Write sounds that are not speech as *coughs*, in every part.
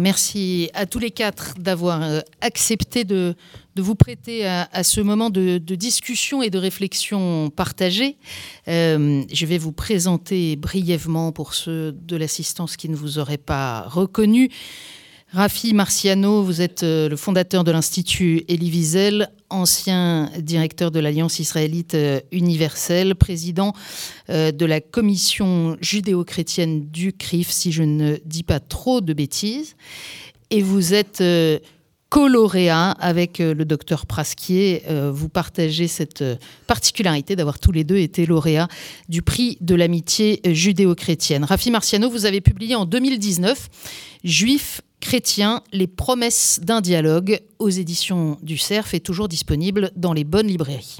Merci à tous les quatre d'avoir euh, accepté de, vous prêter à, ce moment de, discussion et de réflexion partagée. Euh, je vais vous présenter brièvement pour ceux de l'assistance qui ne vous auraient pas reconnu. Rafi Marciano, vous êtes euh, le fondateur de l'Institut Elie Wiesel, ancien directeur de l'Alliance israélite euh, universelle, président euh, de la commission judéo-chrétienne du CRIF, si je ne dis pas trop de bêtises. Et vous êtes co-lauréat avec le docteur Prasquier. Vous partagez cette particularité d'avoir tous les deux été lauréats du prix de l'amitié judéo-chrétienne. Rafi Marciano, vous avez publié en 2019 Juifs Chrétien, les promesses d'un dialogue aux éditions du CERF est toujours disponible dans les bonnes librairies.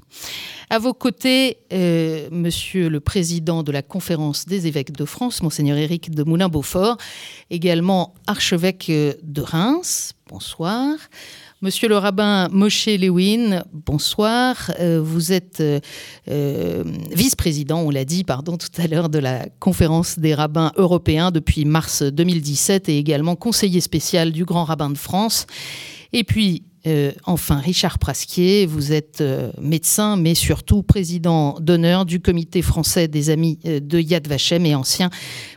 À vos côtés, euh, monsieur le président de la conférence des évêques de France, monseigneur Éric de Moulin-Beaufort, également archevêque de Reims. Bonsoir. Monsieur le rabbin Moshe Lewin, bonsoir. Euh, vous êtes euh, euh, vice-président, on l'a dit, pardon, tout à l'heure, de la conférence des rabbins européens depuis mars 2017 et également conseiller spécial du Grand Rabbin de France. Et puis, enfin, Richard Prasquier, vous êtes médecin, mais surtout président d'honneur du Comité français des Amis de Yad Vashem et ancien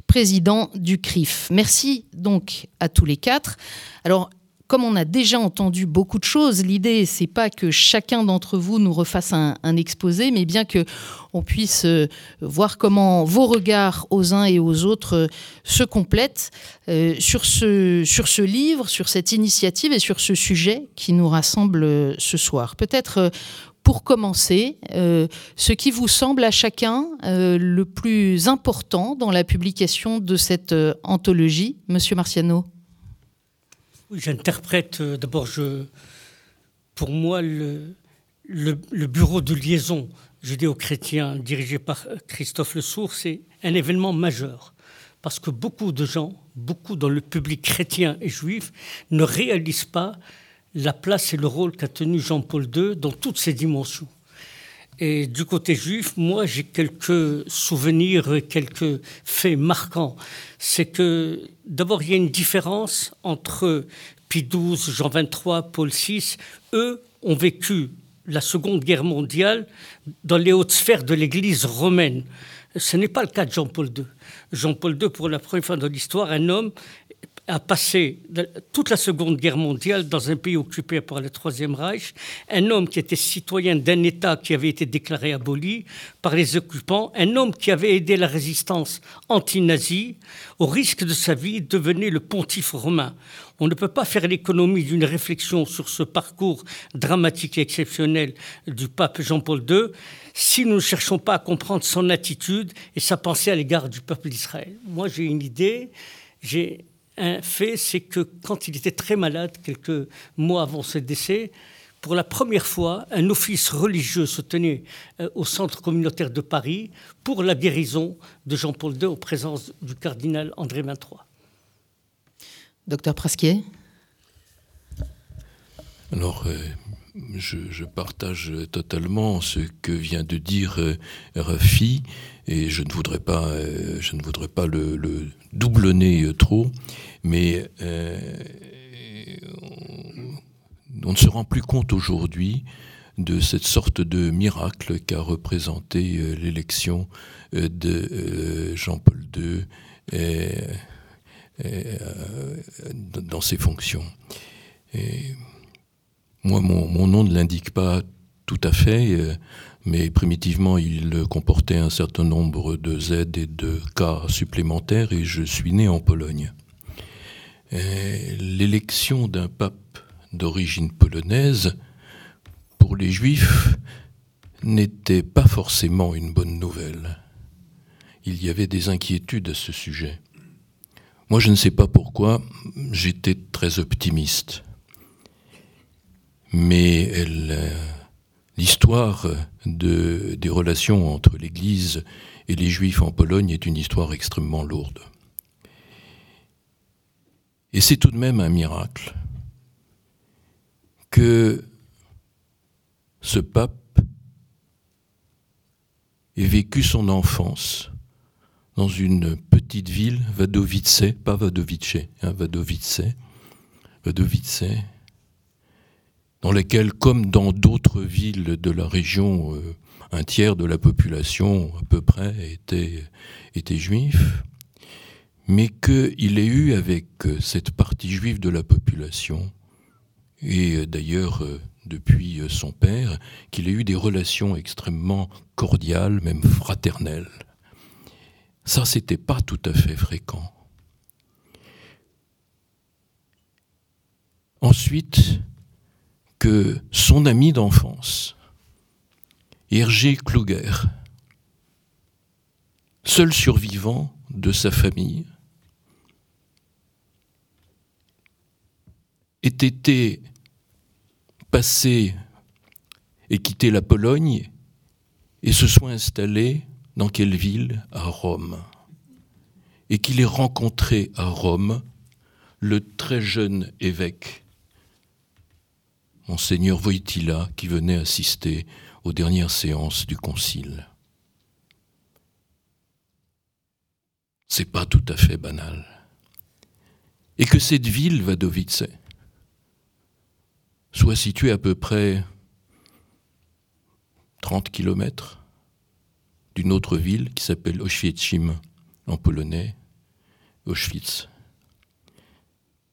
président du CRIF. Merci donc à tous les quatre. Alors, comme on a déjà entendu beaucoup de choses, l'idée c'est pas que chacun d'entre vous nous refasse un, exposé, mais bien que on puisse euh, voir comment vos regards aux uns et aux autres euh, se complètent euh, sur ce sur ce livre, sur cette initiative et sur ce sujet qui nous rassemble ce soir. Peut-être pour commencer, ce qui vous semble à chacun le plus important dans la publication de cette anthologie, Monsieur Marciano? J'interprète euh, d'abord, pour moi, le, bureau de liaison judéo-chrétien dirigé par Christophe Le Sourd, c'est un événement majeur. Parce que beaucoup de gens, beaucoup dans le public chrétien et juif, ne réalisent pas la place et le rôle qu'a tenu Jean-Paul II dans toutes ses dimensions. Et du côté juif, moi, j'ai quelques souvenirs, quelques faits marquants. C'est que, d'abord, il y a une différence entre Pie XII, Jean XXIII, Paul VI. Eux ont vécu la Seconde Guerre mondiale dans les hautes sphères de l'Église romaine. Ce n'est pas le cas de Jean-Paul II. Jean-Paul II, pour la première fois dans l'histoire, un homme a passé toute la Seconde Guerre mondiale dans un pays occupé par le Troisième Reich, un homme qui était citoyen d'un État qui avait été déclaré aboli par les occupants, un homme qui avait aidé la résistance anti-nazie, au risque de sa vie, devenait le pontife romain. On ne peut pas faire l'économie d'une réflexion sur ce parcours dramatique et exceptionnel du pape Jean-Paul II si nous ne cherchons pas à comprendre son attitude et sa pensée à l'égard du peuple d'Israël. Moi, j'ai une idée. J'ai un fait, c'est que quand il était très malade, quelques mois avant ce décès, pour la première fois, un office religieux se tenait euh, au centre communautaire de Paris pour la guérison de Jean-Paul II en présence du cardinal André XXIII. Docteur Prasquier? Alors, euh, je, partage totalement ce que vient de dire euh, Rafi et je ne voudrais pas, euh, je ne voudrais pas le, doublonner euh, trop, mais on ne se rend plus compte aujourd'hui de cette sorte de miracle qu'a représenté l'élection de Jean-Paul II dans ses fonctions. Moi, mon, nom ne l'indique pas tout à fait, euh, mais primitivement, il comportait un certain nombre de Z et de K supplémentaires, et je suis né en Pologne. L'élection d'un pape d'origine polonaise, pour les Juifs, n'était pas forcément une bonne nouvelle. Il y avait des inquiétudes à ce sujet. Moi, je ne sais pas pourquoi, j'étais très optimiste mais l'histoire des relations entre l'Église et les Juifs en Pologne est une histoire extrêmement lourde. Et c'est tout de même un miracle que ce pape ait vécu son enfance dans une petite ville, Wadowice, pas Wadowice, hein, Wadowice, Wadowice, dans laquelle, comme dans d'autres villes de la région, euh, un tiers de la population à peu près était, était juif, mais qu'il ait eu avec euh, cette partie juive de la population, et euh, d'ailleurs depuis son père, qu'il ait eu des relations extrêmement cordiales, même fraternelles. Ça, c'était pas tout à fait fréquent. Ensuite, que son ami d'enfance, Hergé Kluger, seul survivant de sa famille, ait été passé et quitté la Pologne et se soit installé dans quelle ville À Rome. Et qu'il ait rencontré à Rome le très jeune évêque, monseigneur Voitila, qui venait assister aux dernières séances du concile. C'est pas tout à fait banal. Et que cette ville, Wadowice, soit située à peu près 30 kilomètres d'une autre ville qui s'appelle Oświęcim en polonais, Auschwitz.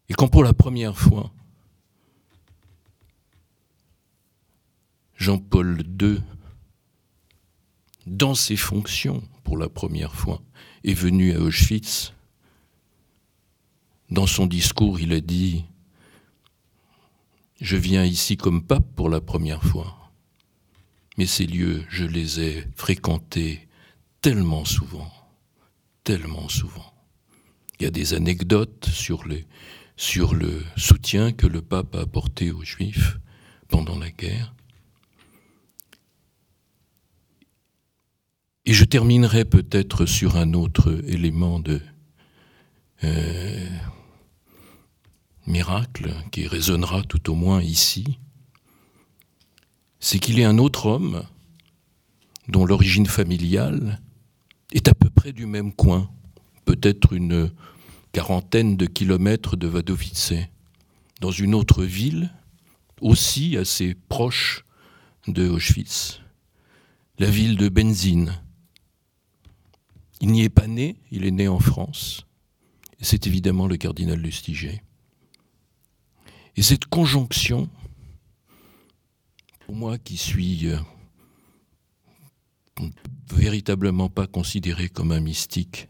Et quand pour la première fois, Jean-Paul II, dans ses fonctions pour la première fois, est venu à Auschwitz, dans son discours, il a dit Je viens ici comme pape pour la première fois mais ces lieux, je les ai fréquentés tellement souvent, tellement souvent. Il y a des anecdotes sur, le soutien que le pape a apporté aux Juifs pendant la guerre. Et je terminerai peut-être sur un autre élément de euh, miracle qui résonnera tout au moins ici c'est qu'il est un autre homme dont l'origine familiale est à peu près du même coin, peut-être une quarantaine de kilomètres de Wadowice, dans une autre ville aussi assez proche de Auschwitz, la ville de Benzine. Il n'y est pas né, il est né en France, c'est évidemment le cardinal Lustiger. Et cette conjonction pour moi qui suis euh, véritablement pas considéré comme un mystique,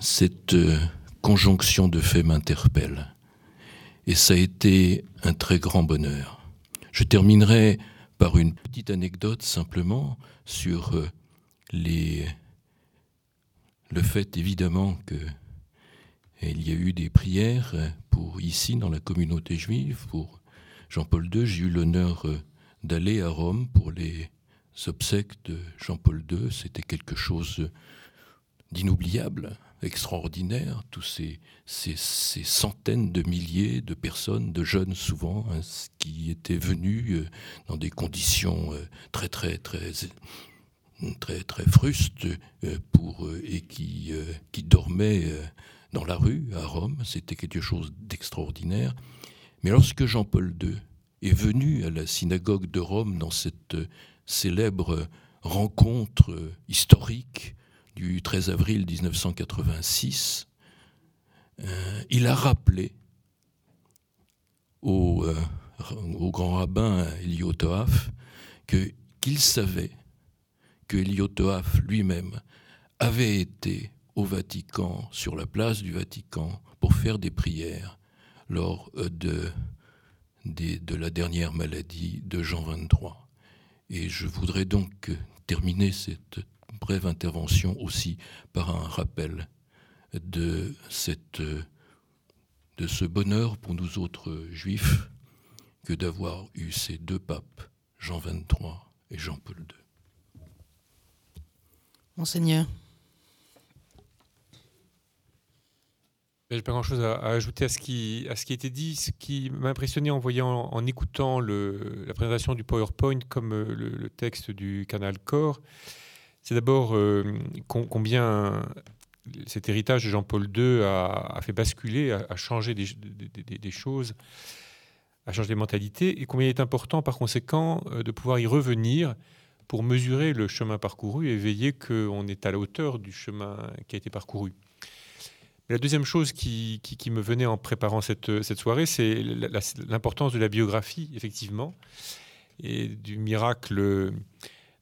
cette euh, conjonction de faits m'interpelle. Et ça a été un très grand bonheur. Je terminerai par une petite anecdote simplement sur euh, les, le fait évidemment que il y a eu des prières pour ici dans la communauté juive pour Jean-Paul II. J'ai eu l'honneur d'aller à Rome pour les obsèques de Jean-Paul II. C'était quelque chose d'inoubliable, extraordinaire, tous ces, centaines de milliers de personnes, de jeunes souvent, hein, qui étaient venus euh, dans des conditions euh, très très très très très frustes euh, pour et qui qui dormaient dans la rue à Rome. C'était quelque chose d'extraordinaire. Mais lorsque Jean-Paul II est venu à la synagogue de Rome dans cette euh, célèbre rencontre euh, historique du 13 avril 1986, euh, il a rappelé au, grand rabbin Eliotoaf que qu'il savait que Eliotoaf lui-même avait été au Vatican, sur la place du Vatican, pour faire des prières lors de de la dernière maladie de Jean 23. Et je voudrais donc terminer cette brève intervention aussi par un rappel de, cette, de ce bonheur pour nous autres juifs que d'avoir eu ces deux papes, Jean 23 et Jean-Paul II. Monseigneur. J'ai pas grand-chose à, ajouter à ce qui a été dit. Ce qui m'a impressionné en voyant, en écoutant la présentation du PowerPoint comme euh, le, texte du canal Core, c'est d'abord combien cet héritage de Jean-Paul II a, fait basculer, a, changé des, des, choses, a changé des mentalités, et combien il est important par conséquent de pouvoir y revenir pour mesurer le chemin parcouru et veiller qu'on est à la hauteur du chemin qui a été parcouru. La deuxième chose qui, me venait en préparant cette, cette soirée, c'est l'importance de la biographie, effectivement, et du miracle.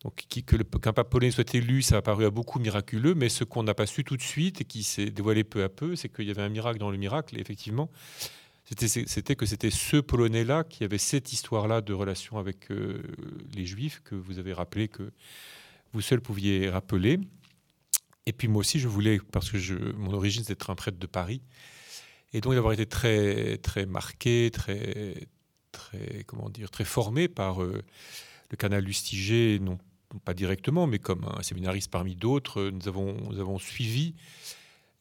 Donc, qu'un pape polonais soit élu, ça a paru à beaucoup miraculeux, mais ce qu'on n'a pas su tout de suite et qui s'est dévoilé peu à peu, c'est qu'il y avait un miracle dans le miracle. Effectivement, c'était que c'était ce Polonais-là qui avait cette histoire-là de relation avec euh, les Juifs que vous avez rappelé, que vous seul pouviez rappeler. Et puis moi aussi, je voulais, parce que mon origine, c'est d'être un prêtre de Paris, et donc d'avoir été très, très marqué, très, très, comment dire, très formé par euh, le canal Lustiger, non pas directement, mais comme un séminariste parmi d'autres, nous avons suivi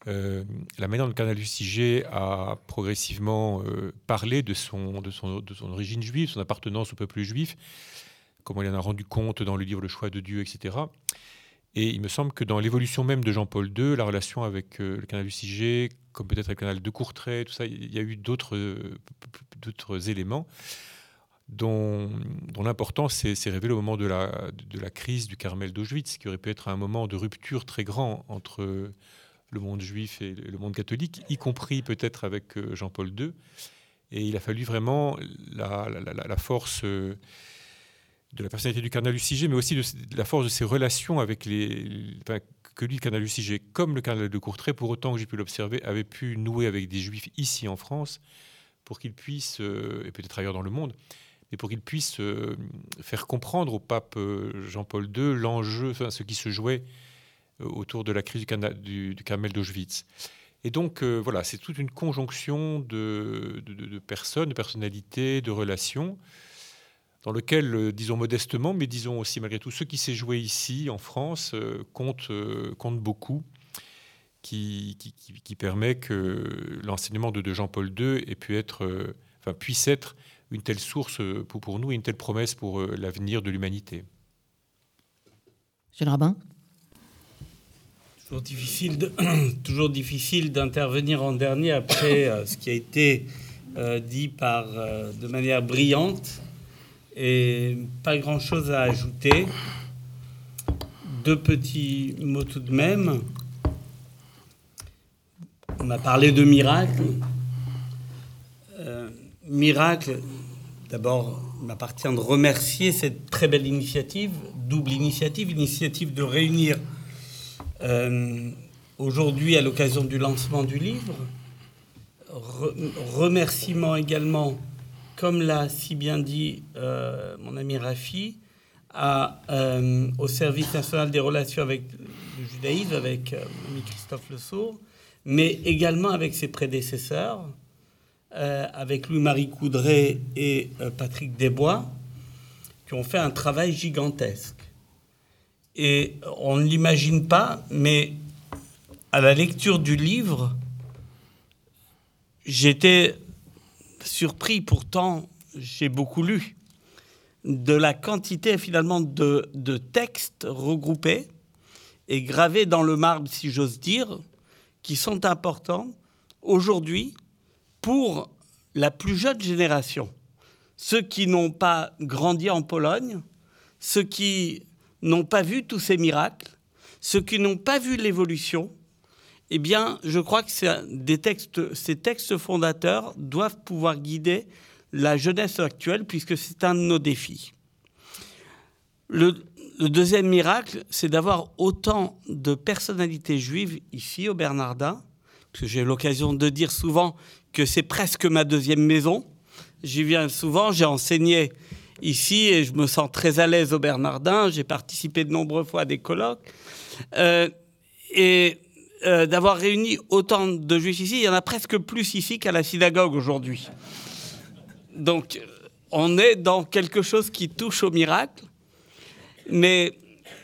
euh, la manière dont le canal Lustiger a progressivement euh, parlé de son, de, son, de son origine juive, son appartenance au peuple juif, comment il en a rendu compte dans le livre Le choix de Dieu, etc. Et il me semble que dans l'évolution même de Jean-Paul II, la relation avec euh, le canal Lustiger, comme peut-être le canal de Courtrai, tout ça, il y a eu d'autres d'autres éléments dont, dont l'importance s'est révélée au moment de la, de la crise du Carmel d'Auschwitz, qui aurait pu être un moment de rupture très grand entre le monde juif et le monde catholique, y compris peut-être avec euh, Jean-Paul II. Et il a fallu vraiment la, force euh, de la personnalité du cardinal Luciger, mais aussi la force de ses relations avec les. que lui, le cardinal Luciger, comme le cardinal de Courtrai, pour autant que j'ai pu l'observer, avait pu nouer avec des juifs ici en France pour qu'ils puissent, euh, et peut-être ailleurs dans le monde, mais pour qu'ils puissent faire comprendre au pape Jean-Paul II l'enjeu, enfin, ce qui se jouait autour de la crise du, du, Carmel d'Auschwitz. Et donc, euh, voilà, c'est toute une conjonction de, personnes, de personnalités, de relations, dans lequel, euh, disons modestement, mais disons aussi malgré tout, ce qui s'est joué ici, en France, compte, compte beaucoup, qui, permet que l'enseignement de, Jean-Paul II ait pu être, enfin, puisse être une telle source pour nous et une telle promesse pour l'avenir de l'humanité. Monsieur le rabbin *clears throat* Toujours difficile, d'intervenir en dernier après euh, ce qui a été euh, dit par euh, de manière brillante et pas grand chose à ajouter. Deux petits mots tout de même. On a parlé de miracle. miracle, d'abord, il m'appartient de remercier cette très belle initiative, double initiative, initiative de réunir euh, aujourd'hui, à l'occasion du lancement du livre, remerciement également, comme l'a si bien dit euh, mon ami Rafi, euh, au service national des relations avec le judaïsme, avec Christophe Le Sourd, mais également avec ses prédécesseurs, avec Louis-Marie Coudray et Patrick Desbois, qui ont fait un travail gigantesque. Et on ne l'imagine pas, mais à la lecture du livre, j'étais surpris, pourtant j'ai beaucoup lu, de la quantité finalement de, de, textes regroupés et gravés dans le marbre, si j'ose dire, qui sont importants aujourd'hui pour la plus jeune génération. Ceux qui n'ont pas grandi en Pologne, ceux qui n'ont pas vu tous ces miracles, ceux qui n'ont pas vu l'évolution, eh bien, je crois que ces textes fondateurs doivent pouvoir guider la jeunesse actuelle, puisque c'est un de nos défis. Le, deuxième miracle, c'est d'avoir autant de personnalités juives ici au Bernardin, parce que j'ai l'occasion de dire souvent que c'est presque ma deuxième maison. J'y viens souvent, j'ai enseigné ici et je me sens très à l'aise au Bernardin. J'ai participé de nombreuses fois à des colloques. Euh, et euh, d'avoir réuni autant de juifs ici, il y en a presque plus ici qu'à la synagogue aujourd'hui. Donc, on est dans quelque chose qui touche au miracle. Mais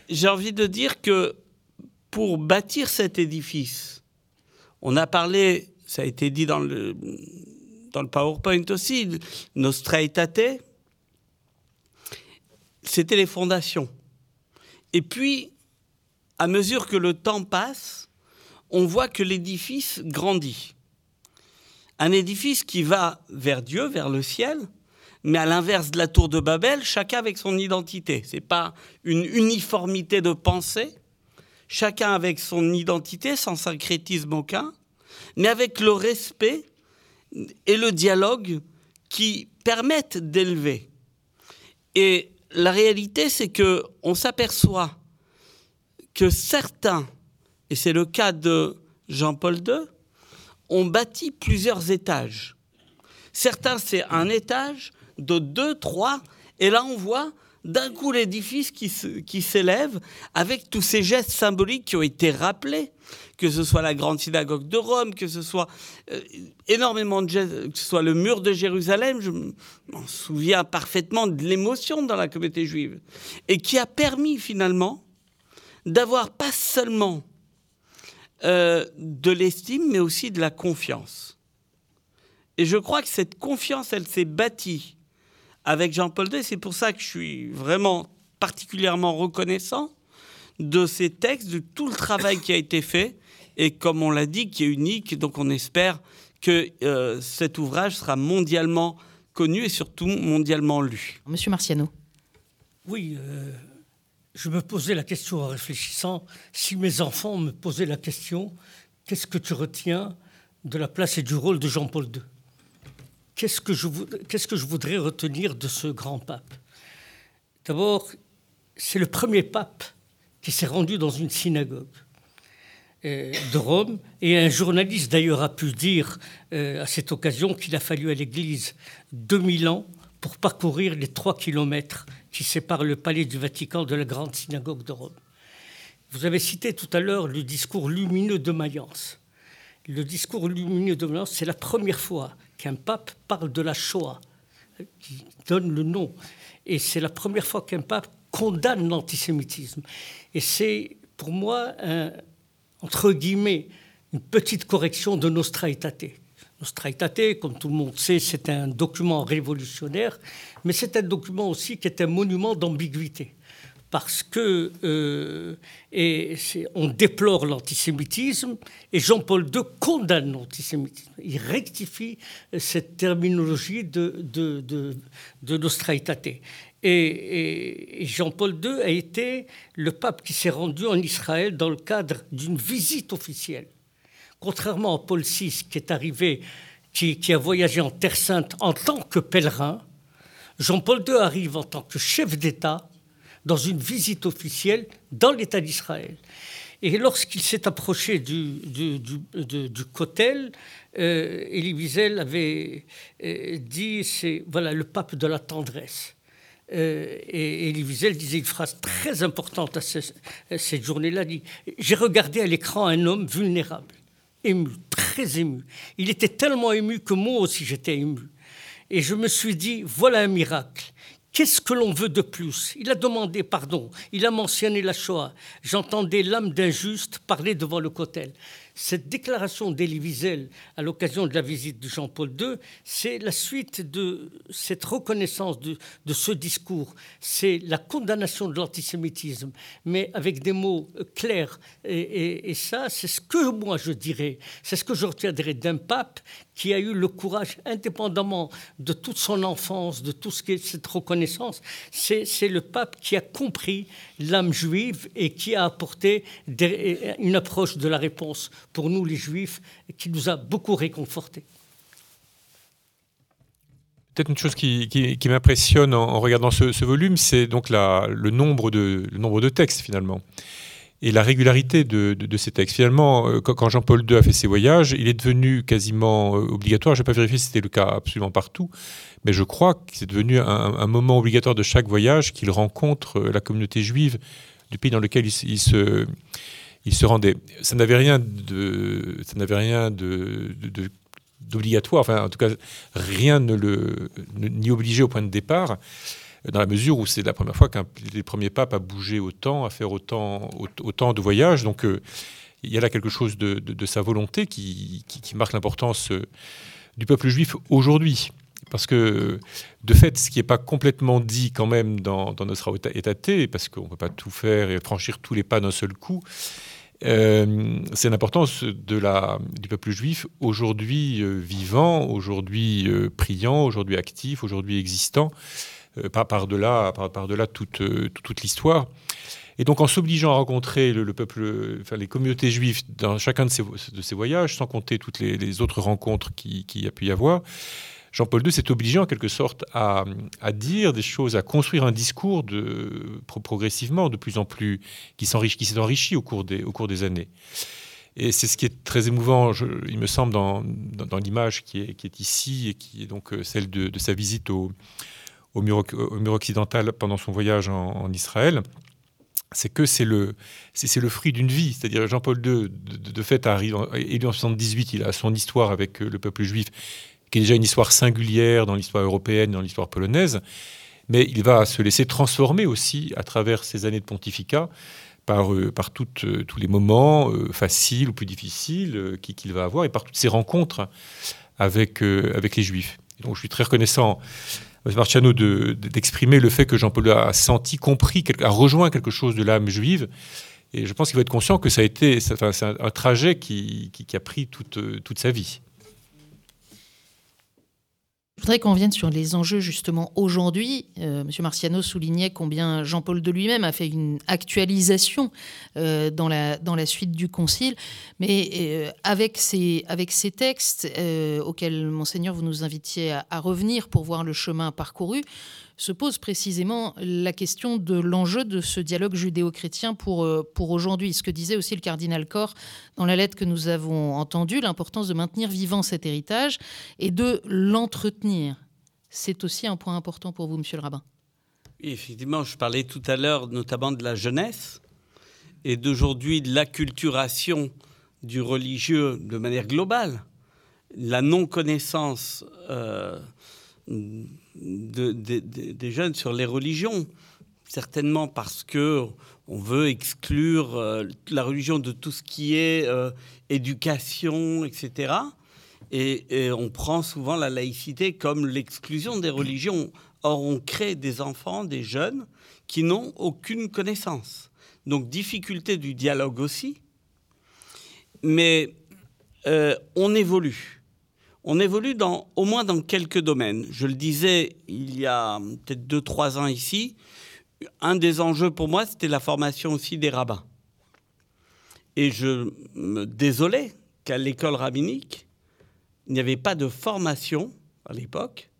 j'ai envie de dire que pour bâtir cet édifice, on a parlé, ça a été dit dans le, dans le PowerPoint aussi, Nostra Aetate, c'était les fondations. Et puis, à mesure que le temps passe, on voit que l'édifice grandit. Un édifice qui va vers Dieu, vers le ciel, mais à l'inverse de la tour de Babel, chacun avec son identité. Ce n'est pas une uniformité de pensée, chacun avec son identité, sans syncrétisme aucun, mais avec le respect et le dialogue qui permettent d'élever. Et la réalité, c'est que on s'aperçoit que certains, et c'est le cas de Jean-Paul II, ont bâti plusieurs étages. Certains, c'est un étage de deux, trois, et là on voit d'un coup l'édifice qui s'élève avec tous ces gestes symboliques qui ont été rappelés, que ce soit la grande synagogue de Rome, que ce soit euh, énormément de gestes, que ce soit le mur de Jérusalem, je m'en souviens parfaitement de l'émotion dans la communauté juive, et qui a permis finalement d'avoir pas seulement euh, de l'estime, mais aussi de la confiance. Et je crois que cette confiance, elle s'est bâtie avec Jean-Paul II. C'est pour ça que je suis vraiment particulièrement reconnaissant de ces textes, de tout le travail qui a été fait, et comme on l'a dit, qui est unique. Donc on espère que euh, cet ouvrage sera mondialement connu et surtout mondialement lu. Monsieur Marciano. Oui, euh, je me posais la question en réfléchissant, si mes enfants me posaient la question, qu'est-ce que tu retiens de la place et du rôle de Jean-Paul II Qu'est-ce que, je, voudrais retenir de ce grand pape? D'abord, c'est le premier pape qui s'est rendu dans une synagogue euh, de Rome. Et un journaliste d'ailleurs a pu dire euh, à cette occasion qu'il a fallu à l'Église 2000 ans pour parcourir les trois kilomètres qui séparent le palais du Vatican de la grande synagogue de Rome. Vous avez cité tout à l'heure le discours lumineux de Mayence. Le discours lumineux de Mayence, c'est la première fois qu'un pape parle de la Shoah, qui donne le nom. Et c'est la première fois qu'un pape condamne l'antisémitisme. Et c'est pour moi, entre guillemets, une petite correction de Nostra Aetate. Nostra Aetate, comme tout le monde sait, c'est un document révolutionnaire, mais c'est un document aussi qui est un monument d'ambiguïté parce que euh, on déplore l'antisémitisme et Jean-Paul II condamne l'antisémitisme. Il rectifie cette terminologie de, de, Et, Jean-Paul II a été le pape qui s'est rendu en Israël dans le cadre d'une visite officielle. Contrairement à Paul VI qui est arrivé, qui a voyagé en Terre Sainte en tant que pèlerin, Jean-Paul II arrive en tant que chef d'État dans une visite officielle dans l'État d'Israël. Et lorsqu'il s'est approché du, du, du, Kotel, euh, Elie Wiesel avait euh, dit c'est voilà le pape de la tendresse. Euh, et Elie Wiesel disait une phrase très importante à, cette journée-là j'ai regardé à l'écran un homme vulnérable, ému, très ému. Il était tellement ému que moi aussi j'étais ému. Et je me suis dit voilà un miracle. Qu'est-ce que l'on veut de plus? Il a demandé pardon, il a mentionné la Shoah. J'entendais l'âme d'un juste parler devant le cotel. Cette déclaration d'Elie Wiesel à l'occasion de la visite de Jean-Paul II, c'est la suite de cette reconnaissance de, ce discours. C'est la condamnation de l'antisémitisme, mais avec des mots clairs. Et, ça, c'est ce que moi je dirais, c'est ce que je retiendrai d'un pape qui a eu le courage, indépendamment de toute son enfance, de tout ce qui est cette reconnaissance, c'est le pape qui a compris l'âme juive et qui a apporté une approche de la réponse pour nous les juifs qui nous a beaucoup réconfortés. Peut-être une chose qui, m'impressionne en, regardant ce, volume, c'est donc la, le, nombre de, le nombre de textes finalement et la régularité de, ces textes. Finalement, euh, quand Jean-Paul II a fait ses voyages, il est devenu quasiment euh, obligatoire. Je n'ai pas vérifié si c'était le cas absolument partout, mais je crois que c'est devenu un, moment obligatoire de chaque voyage qu'il rencontre euh, la communauté juive du pays dans lequel il, se, il se rendait. Ça n'avait rien de, ça n'avait rien de, d'obligatoire, enfin en tout cas rien ne le ni obligé au point de départ dans la mesure où c'est la première fois qu'un des premiers papes a bougé autant, à faire autant, autant de voyages. Donc euh, il y a là quelque chose de, sa volonté qui, marque l'importance euh, du peuple juif aujourd'hui. parce que de fait, ce qui n'est pas complètement dit quand même dans, notre état parce qu'on ne peut pas tout faire et franchir tous les pas d'un seul coup, euh, c'est l'importance de la, du peuple juif aujourd'hui euh, vivant, aujourd'hui euh, priant, aujourd'hui actif, aujourd'hui existant, par, par-delà, par, par -delà toute, toute l'histoire. Et donc en s'obligeant à rencontrer le, peuple, enfin, les communautés juives dans chacun de ces, de voyages, sans compter toutes les, autres rencontres qu'il qui a pu y avoir, Jean-Paul II s'est obligé en quelque sorte à, dire des choses, à construire un discours de, progressivement, de plus en plus, qui s'est enrichi au cours des, années. Et c'est ce qui est très émouvant, il me semble, dans, l'image qui est, ici et qui est donc euh, celle de, sa visite au, mur, occidental pendant son voyage en, Israël. C'est que c'est le, fruit d'une vie. C'est-à-dire Jean-Paul II, de, fait, arrive, élu en 78, il a son histoire avec euh, le peuple juif qui est déjà une histoire singulière dans l'histoire européenne, dans l'histoire polonaise, mais il va se laisser transformer aussi à travers ces années de pontificat par, euh, par euh, tous les moments euh, faciles ou plus difficiles qu'il va avoir et par toutes ces rencontres avec, avec les Juifs. donc je suis très reconnaissant à Marciano d'exprimer le fait que Jean-Paul a senti, compris, a rejoint quelque chose de l'âme juive. Et je pense qu'il va être conscient que ça a été c'est un, un, trajet qui, qui, qui, a pris toute, toute sa vie. Je voudrais qu'on vienne sur les enjeux justement aujourd'hui. Euh, Monsieur Marciano soulignait combien Jean-Paul de lui-même a fait une actualisation euh, dans, la, suite du Concile, mais euh, avec, ces, avec ces textes auxquels Monseigneur vous nous invitiez à, revenir pour voir le chemin parcouru, se pose précisément la question de l'enjeu de ce dialogue judéo-chrétien pour, euh, pour aujourd'hui. Ce que disait aussi le cardinal Corr dans la lettre que nous avons entendue, l'importance de maintenir vivant cet héritage et de l'entretenir. C'est aussi un point important pour vous, monsieur le rabbin. effectivement, je parlais tout à l'heure notamment de la jeunesse et d'aujourd'hui de l'acculturation du religieux de manière globale. La non-connaissance euh, de, des jeunes sur les religions, certainement parce que on veut exclure euh, la religion de tout ce qui est euh, éducation, etc. Et, on prend souvent la laïcité comme l'exclusion des religions. Or, on crée des enfants, des jeunes, qui n'ont aucune connaissance. Donc, difficulté du dialogue aussi. Mais euh, on évolue on évolue au moins dans quelques domaines. Je le disais il y a peut-être deux, trois ans ici, un des enjeux pour moi, c'était la formation aussi des rabbins. Et je me désolais qu'à l'école rabbinique, il n'y avait pas de formation à l'époque,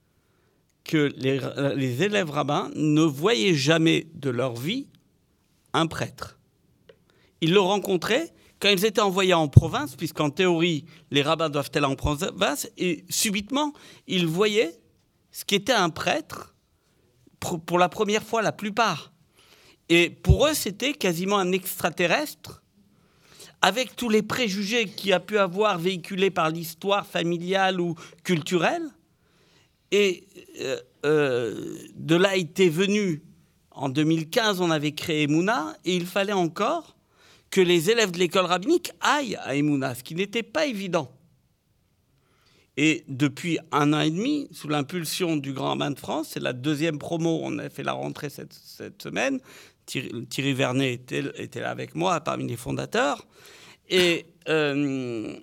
que les, élèves rabbins ne voyaient jamais de leur vie un prêtre. Ils le rencontraient quand ils étaient envoyés en province, puisqu'en théorie, les rabbins doivent aller en province, et subitement, ils voyaient ce qu'était un prêtre pour la première fois, la plupart. Et pour eux, c'était quasiment un extraterrestre, avec tous les préjugés qu'il a pu avoir véhiculés par l'histoire familiale ou culturelle. Et euh, euh, de là était venu, en 2015, on avait créé Mouna, et il fallait encore que les élèves de l'école rabbinique aillent à Emouna, ce qui n'était pas évident. Et depuis un an et demi, sous l'impulsion du Grand Rabbin de France, c'est la deuxième promo, on a fait la rentrée cette, semaine, Thierry, Vernet était, là avec moi parmi les fondateurs, et euh,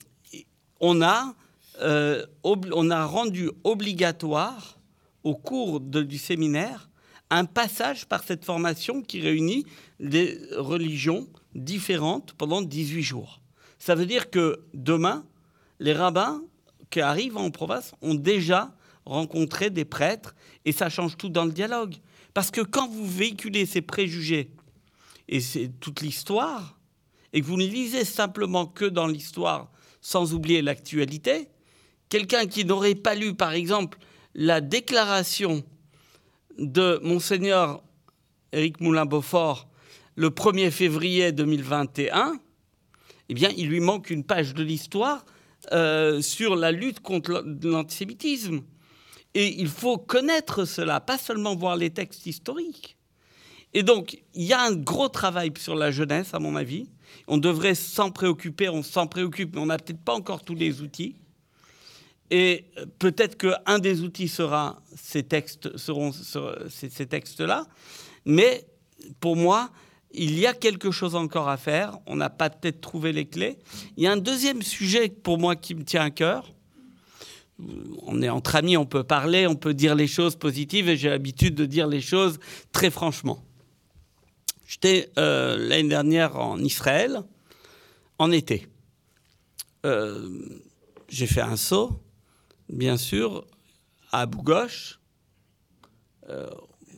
on, a, euh, on a rendu obligatoire au cours du séminaire un passage par cette formation qui réunit des religions différentes pendant 18 jours. Ça veut dire que demain, les rabbins qui arrivent en province ont déjà rencontré des prêtres et ça change tout dans le dialogue. Parce que quand vous véhiculez ces préjugés, et c'est toute l'histoire, et que vous ne lisez simplement que dans l'histoire sans oublier l'actualité, quelqu'un qui n'aurait pas lu, par exemple, la déclaration de monseigneur Éric Moulin-Beaufort le 1er février 2021, eh bien, il lui manque une page de l'histoire euh, sur la lutte contre l'antisémitisme. Et il faut connaître cela, pas seulement voir les textes historiques. Et donc, il y a un gros travail sur la jeunesse, à mon avis. On devrait s'en préoccuper, on s'en préoccupe, mais on n'a peut-être pas encore tous les outils. Et peut-être qu'un des outils sera ces textes, seront ces, ces textes-là. Mais pour moi, il y a quelque chose encore à faire. On n'a pas peut-être trouvé les clés. Il y a un deuxième sujet pour moi qui me tient à cœur. On est entre amis, on peut parler, on peut dire les choses positives et j'ai l'habitude de dire les choses très franchement. J'étais euh, l'année dernière en Israël, en été. Euh, j'ai fait un saut, bien sûr, à Ghosh, euh,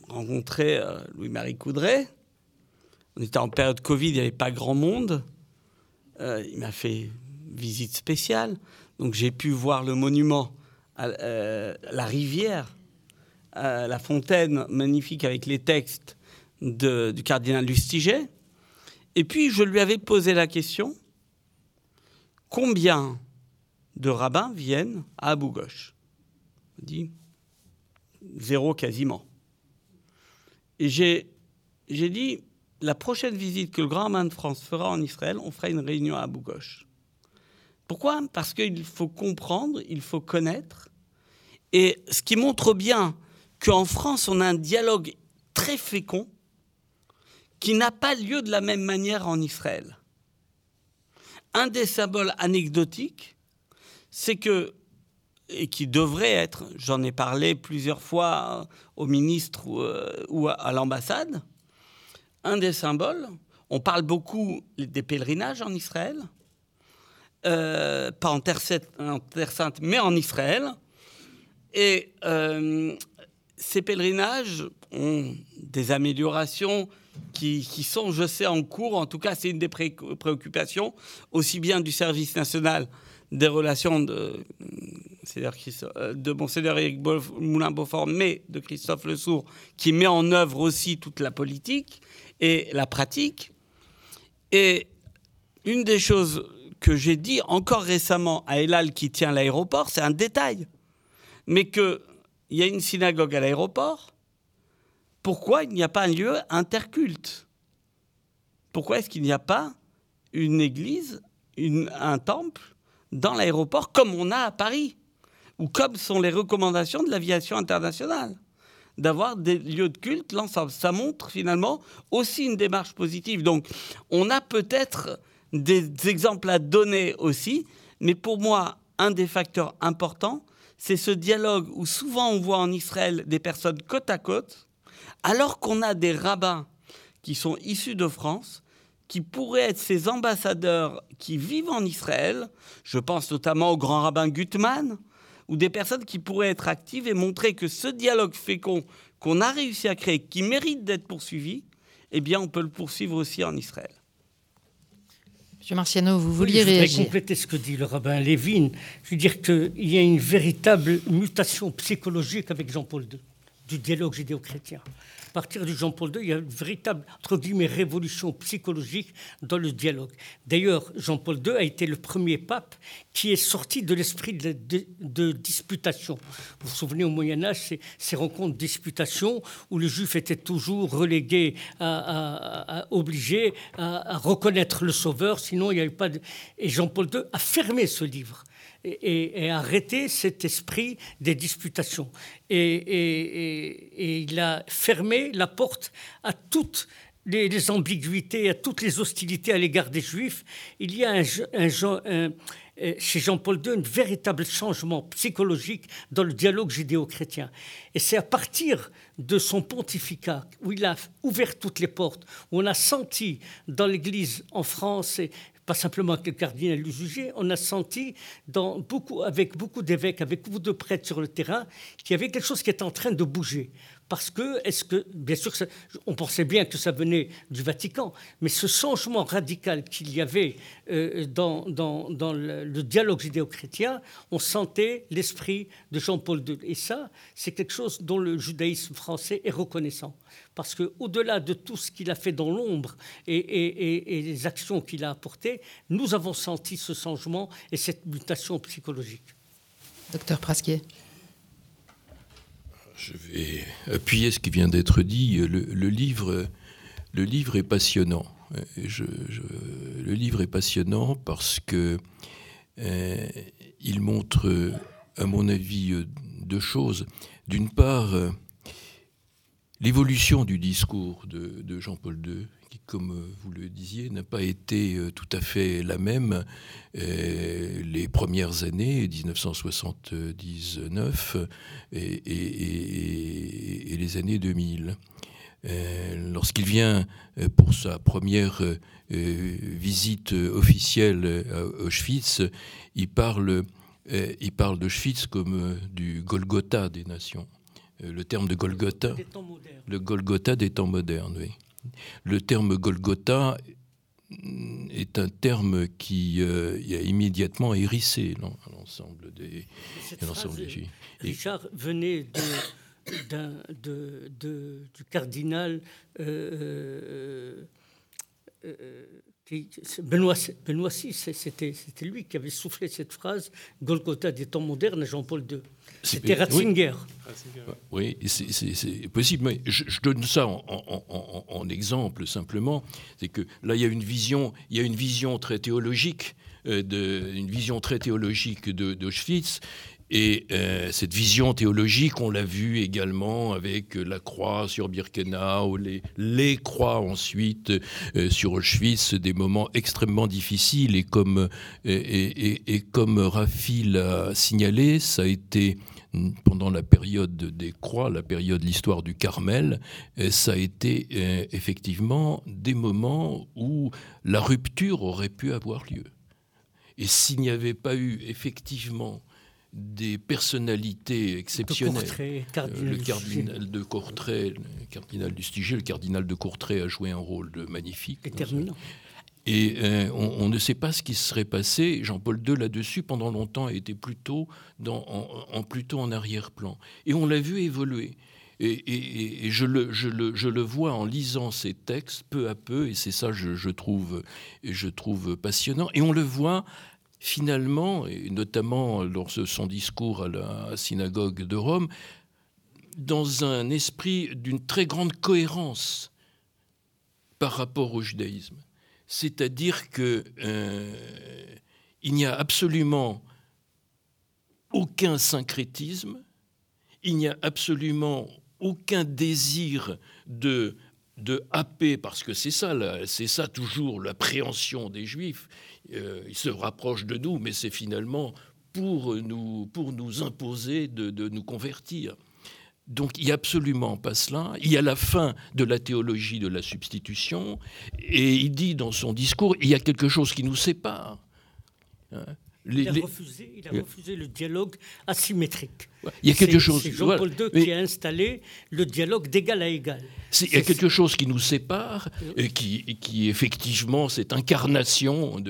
rencontré Louis-Marie Coudray. On était en période Covid, il n'y avait pas grand monde. il m'a fait visite spéciale. Donc j'ai pu voir le monument, à, la rivière, la fontaine magnifique avec les textes du cardinal Lustiger. Et puis je lui avais posé la question combien de rabbins viennent à Abu Ghosh Il dit zéro quasiment. Et j'ai dit la prochaine visite que le grand rabbin de France fera en Israël, on fera une réunion à Abu. Pourquoi? Parce qu'il faut comprendre, il faut connaître. Et ce qui montre bien qu'en France, on a un dialogue très fécond qui n'a pas lieu de la même manière en Israël. Un des symboles anecdotiques, c'est que, et qui devrait être, j'en ai parlé plusieurs fois au ministre ou, euh, à, l'ambassade, un des symboles, on parle beaucoup des pèlerinages en Israël, euh, pas en terre, Sainte, mais en Israël. Et euh, ces pèlerinages ont des améliorations qui, sont, je sais, en cours. En tout cas, c'est une des préoccupations, aussi bien du service national des relations de, euh, de Monseigneur Éric Moulin-Beaufort, mais de Christophe Le Sourd, qui met en œuvre aussi toute la politique et la pratique. Et une des choses que j'ai dit encore récemment à Elal qui tient l'aéroport, c'est un détail, mais qu'il y a une synagogue à l'aéroport, pourquoi il n'y a pas un lieu interculte? Pourquoi est-ce qu'il n'y a pas une église, un temple dans l'aéroport comme on a à Paris? Ou comme sont les recommandations de l'aviation internationale? D'avoir des lieux de culte, l'ensemble. Ça montre finalement aussi une démarche positive. Donc on a peut-être des exemples à donner aussi, mais pour moi, un des facteurs importants, c'est ce dialogue où souvent on voit en Israël des personnes côte à côte, alors qu'on a des rabbins qui sont issus de France, qui pourraient être ces ambassadeurs qui vivent en Israël, je pense notamment au grand rabbin Gutmann, ou des personnes qui pourraient être actives et montrer que ce dialogue fécond qu'on a réussi à créer, qui mérite d'être poursuivi, eh bien on peut le poursuivre aussi en Israël. Monsieur Marciano, vous vouliez réagir Je voudrais compléter ce que dit le rabbin Lévin. Je veux dire qu'il y a une véritable mutation psychologique avec Jean-Paul II, du dialogue judéo-chrétien partir de Jean-Paul II, il y a une véritable, révolution psychologique dans le dialogue. D'ailleurs, Jean-Paul II a été le premier pape qui est sorti de l'esprit de, disputation. Vous vous souvenez, au Moyen-Âge, ces, ces, rencontres de disputation où le juif était toujours relégué, à, obligé à, reconnaître le sauveur, sinon il n'y avait pas de... Et Jean-Paul II a fermé ce livre et, arrêter cet esprit des disputations. Et, il a fermé la porte à toutes les, ambiguïtés, à toutes les hostilités à l'égard des Juifs. Il y a chez Jean-Paul II un véritable changement psychologique dans le dialogue judéo-chrétien. Et c'est à partir de son pontificat, où il a ouvert toutes les portes, où on a senti dans l'Église en France et, pas simplement avec le cardinal du jugé, on a senti avec beaucoup d'évêques, avec beaucoup de prêtres sur le terrain, qu'il y avait quelque chose qui était en train de bouger. Parce que, bien sûr, on pensait bien que ça venait du Vatican, mais ce changement radical qu'il y avait euh, dans, le, dialogue judéo-chrétien, on sentait l'esprit de Jean-Paul II. Et ça, c'est quelque chose dont le judaïsme français est reconnaissant. Parce qu'au-delà de tout ce qu'il a fait dans l'ombre et, et, et, les actions qu'il a apportées, nous avons senti ce changement et cette mutation psychologique. Docteur Prasquier. Je vais appuyer ce qui vient d'être dit. Le, livre, est passionnant. le livre est passionnant parce que euh, il montre à mon avis, deux choses. D'une part, l'évolution du discours de, Jean-Paul II, qui, comme vous le disiez, n'a pas été tout à fait la même les premières années, 1979 et, et les années 2000. Lorsqu'il vient pour sa première visite officielle à Auschwitz, il parle, il parle d'Auschwitz comme du Golgotha des nations. Euh, le terme de Golgotha, le Golgotha des temps modernes, oui. Le terme Golgotha est un terme qui euh, a immédiatement hérissé l'ensemble des, l'ensemble des Juifs. Richard venait de, du cardinal euh, Benoît, Benoît VI, c'était lui qui avait soufflé cette phrase Golgotha des temps modernes Jean-Paul II. C'était Ratzinger. Oui, c'est possible, mais je, donne ça en, exemple simplement. C'est que là, il y a une vision, il y a une vision très théologique, euh, de, une vision très théologique d'Auschwitz. Et euh, cette vision théologique, on l'a vu également avec la croix sur Birkenau, les, croix ensuite euh, sur Auschwitz, des moments extrêmement difficiles. Et comme, et, et, comme Rafi l'a signalé, ça a été pendant la période des croix, la période de l'histoire du Carmel, euh, ça a été effectivement des moments où la rupture aurait pu avoir lieu. Et s'il n'y avait pas eu effectivement des personnalités exceptionnelles. Euh, le cardinal de Courtrai, le cardinal du Stiger, le cardinal de Courtrai a joué un rôle de magnifique. Déterminant. Et euh, on, ne sait pas ce qui serait passé. Jean-Paul II, là-dessus, pendant longtemps, a été plutôt, dans, en, plutôt en arrière-plan. Et on l'a vu évoluer. Et, je, le, je, le, je, le, vois en lisant ces textes peu à peu, et c'est ça je, je, trouve, je trouve passionnant. Et on le voit finalement, et notamment lors de son discours à la synagogue de Rome, dans un esprit d'une très grande cohérence par rapport au judaïsme. C'est-à-dire qu'il euh, n'y a absolument aucun syncrétisme, il n'y a absolument aucun désir de, de happer, parce que c'est ça, c'est ça toujours l'appréhension des Juifs, il se rapproche de nous, mais c'est finalement pour nous, pour nous imposer de, nous convertir. Donc il n'y a absolument pas cela. Il y a la fin de la théologie de la substitution, et il dit dans son discours, il y a quelque chose qui nous sépare. Il, a refusé, le dialogue asymétrique. Il y a quelque chose. C'est Jean-Paul II qui a installé le dialogue d'égal à égal. Il y a quelque chose qui nous sépare, et qui, qui effectivement, cette incarnation,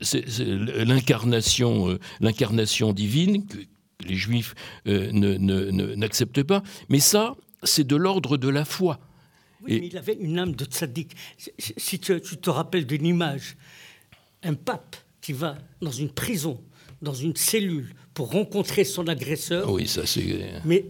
l'incarnation, euh, l'incarnation divine que les Juifs euh, n'acceptent pas. Mais ça, c'est de l'ordre de la foi. Oui, mais il avait une âme de tzaddik. Si tu, tu te rappelles d'une image, un pape qui va dans une prison, dans une cellule, pour rencontrer son agresseur. Oui, ça c'est. Mais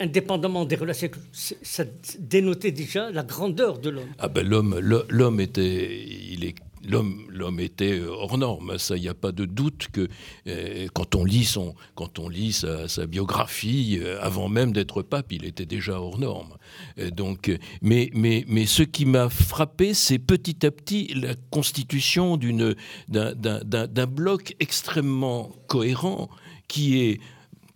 indépendamment des relations, ça dénotait déjà la grandeur de l'homme. Ah ben l'homme, l'homme était, il est L'homme, était hors norme, ça, il n'y a pas de doute que euh, quand on lit, son, quand on lit sa, biographie, euh, avant même d'être pape, il était déjà hors norme. Euh, donc, mais, mais, mais ce qui m'a frappé, c'est petit à petit la constitution d'un bloc extrêmement cohérent qui est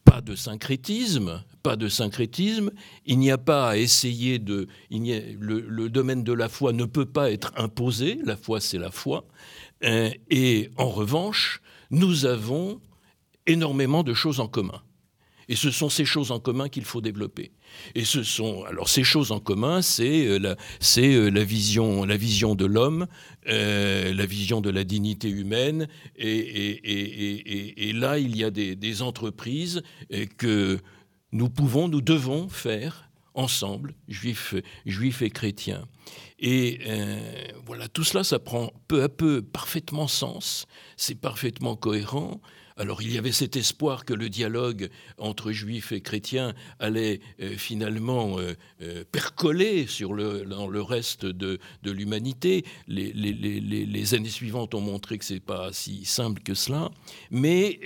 pas de syncrétisme, pas de syncrétisme, il n'y a pas à essayer de... le, domaine de la foi ne peut pas être imposé, la foi c'est la foi, euh, et en revanche, nous avons énormément de choses en commun. Et ce sont ces choses en commun qu'il faut développer. Et ce sont alors ces choses en commun, c'est euh, la, c'est euh, la vision, la vision de l'homme, la vision de la dignité humaine. Et, là, il y a des entreprises que nous pouvons, nous devons faire ensemble, juifs, juifs et chrétiens. Et euh, voilà, tout cela, ça prend peu à peu parfaitement sens, c'est parfaitement cohérent. Alors il y avait cet espoir que le dialogue entre juifs et chrétiens allait euh, finalement euh, percoler sur le, dans le reste de, de l'humanité. Les, les, années suivantes ont montré que ce n'est pas si simple que cela. Mais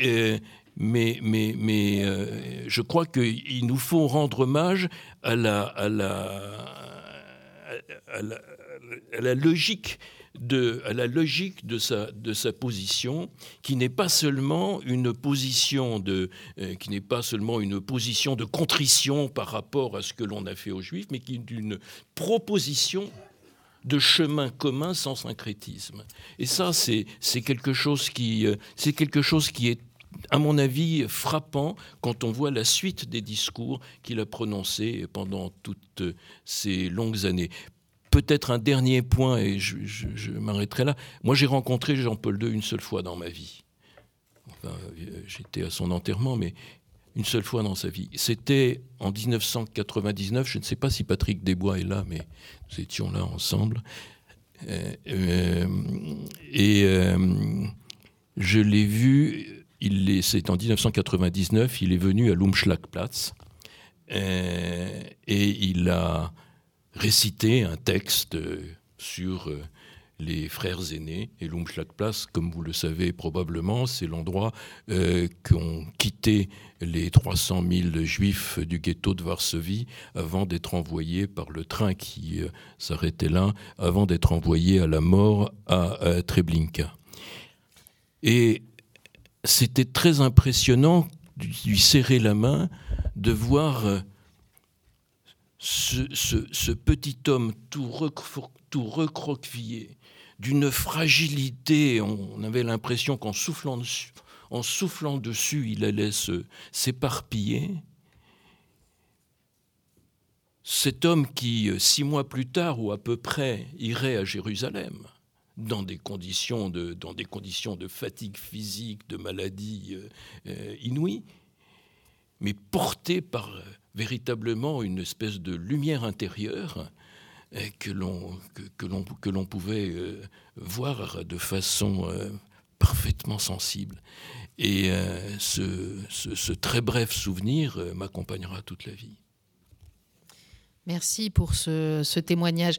mais, mais, mais je crois qu'il nous faut rendre hommage à la, à la, à la, à la logique de, à la logique de sa, de sa position, qui n'est pas seulement une position de, euh, qui n'est pas seulement une position de contrition par rapport à ce que l'on a fait aux Juifs, mais qui est une proposition de chemin commun sans syncrétisme. Et ça, c'est quelque chose qui, euh, c'est quelque chose qui est à mon avis, frappant quand on voit la suite des discours qu'il a prononcés pendant toutes ces longues années peut-être un dernier point, et je, m'arrêterai là. Moi, j'ai rencontré Jean-Paul II une seule fois dans ma vie. J'étais à son enterrement, mais une seule fois dans sa vie. C'était en 1999. Je ne sais pas si Patrick Desbois est là, mais nous étions là ensemble. Euh, euh, et euh, je l'ai vu. C'est en 1999. Il est venu à Lumschlagplatz et il a réciter un texte euh, sur euh, les frères aînés. Et Lumschlagplatz, comme vous le savez probablement, c'est l'endroit euh, qu'ont quitté les 300 000 juifs du ghetto de Varsovie avant d'être envoyés par le train qui s'arrêtait là, avant d'être envoyés à la mort à, Treblinka. Et c'était très impressionnant de lui serrer la main, de voir ce, petit homme tout, recroquevillé, d'une fragilité, on avait l'impression qu'en soufflant, soufflant dessus, il allait s'éparpiller. Cet homme qui, six mois plus tard ou à peu près, irait à Jérusalem, dans des conditions de, dans des conditions de fatigue physique, de maladie euh, euh, inouïe, mais porté par véritablement une espèce de lumière intérieure euh, que l'on que, que pouvait euh, voir de façon euh, parfaitement sensible. Et ce, ce, très bref souvenir m'accompagnera toute la vie. Merci pour ce, témoignage.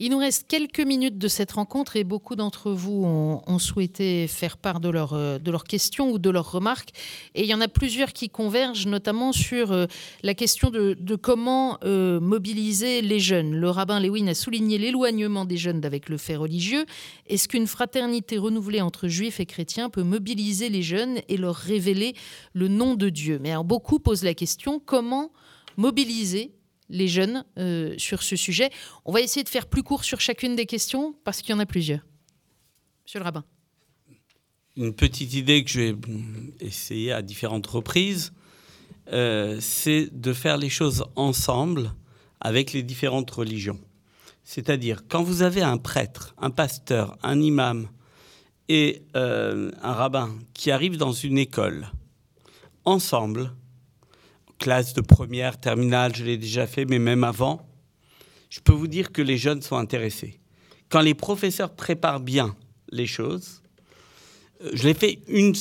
Il nous reste quelques minutes de cette rencontre et beaucoup d'entre vous ont, souhaité faire part de, euh, de leurs questions ou de leurs remarques. Et il y en a plusieurs qui convergent, notamment sur euh, la question de, comment euh, mobiliser les jeunes. Le rabbin Lewin a souligné l'éloignement des jeunes avec le fait religieux. Est-ce qu'une fraternité renouvelée entre juifs et chrétiens peut mobiliser les jeunes et leur révéler le nom de Dieu? Mais alors, beaucoup posent la question comment mobiliser les jeunes euh, sur ce sujet. On va essayer de faire plus court sur chacune des questions parce qu'il y en a plusieurs. Monsieur le rabbin. Une petite idée que je vais essayer à différentes reprises, euh, c'est de faire les choses ensemble avec les différentes religions. C'est-à-dire, quand vous avez un prêtre, un pasteur, un imam et euh, un rabbin qui arrivent dans une école, ensemble, classe de première, terminale, je l'ai déjà fait, mais même avant, je peux vous dire que les jeunes sont intéressés. Quand les professeurs préparent bien les choses, euh, je l'ai fait une,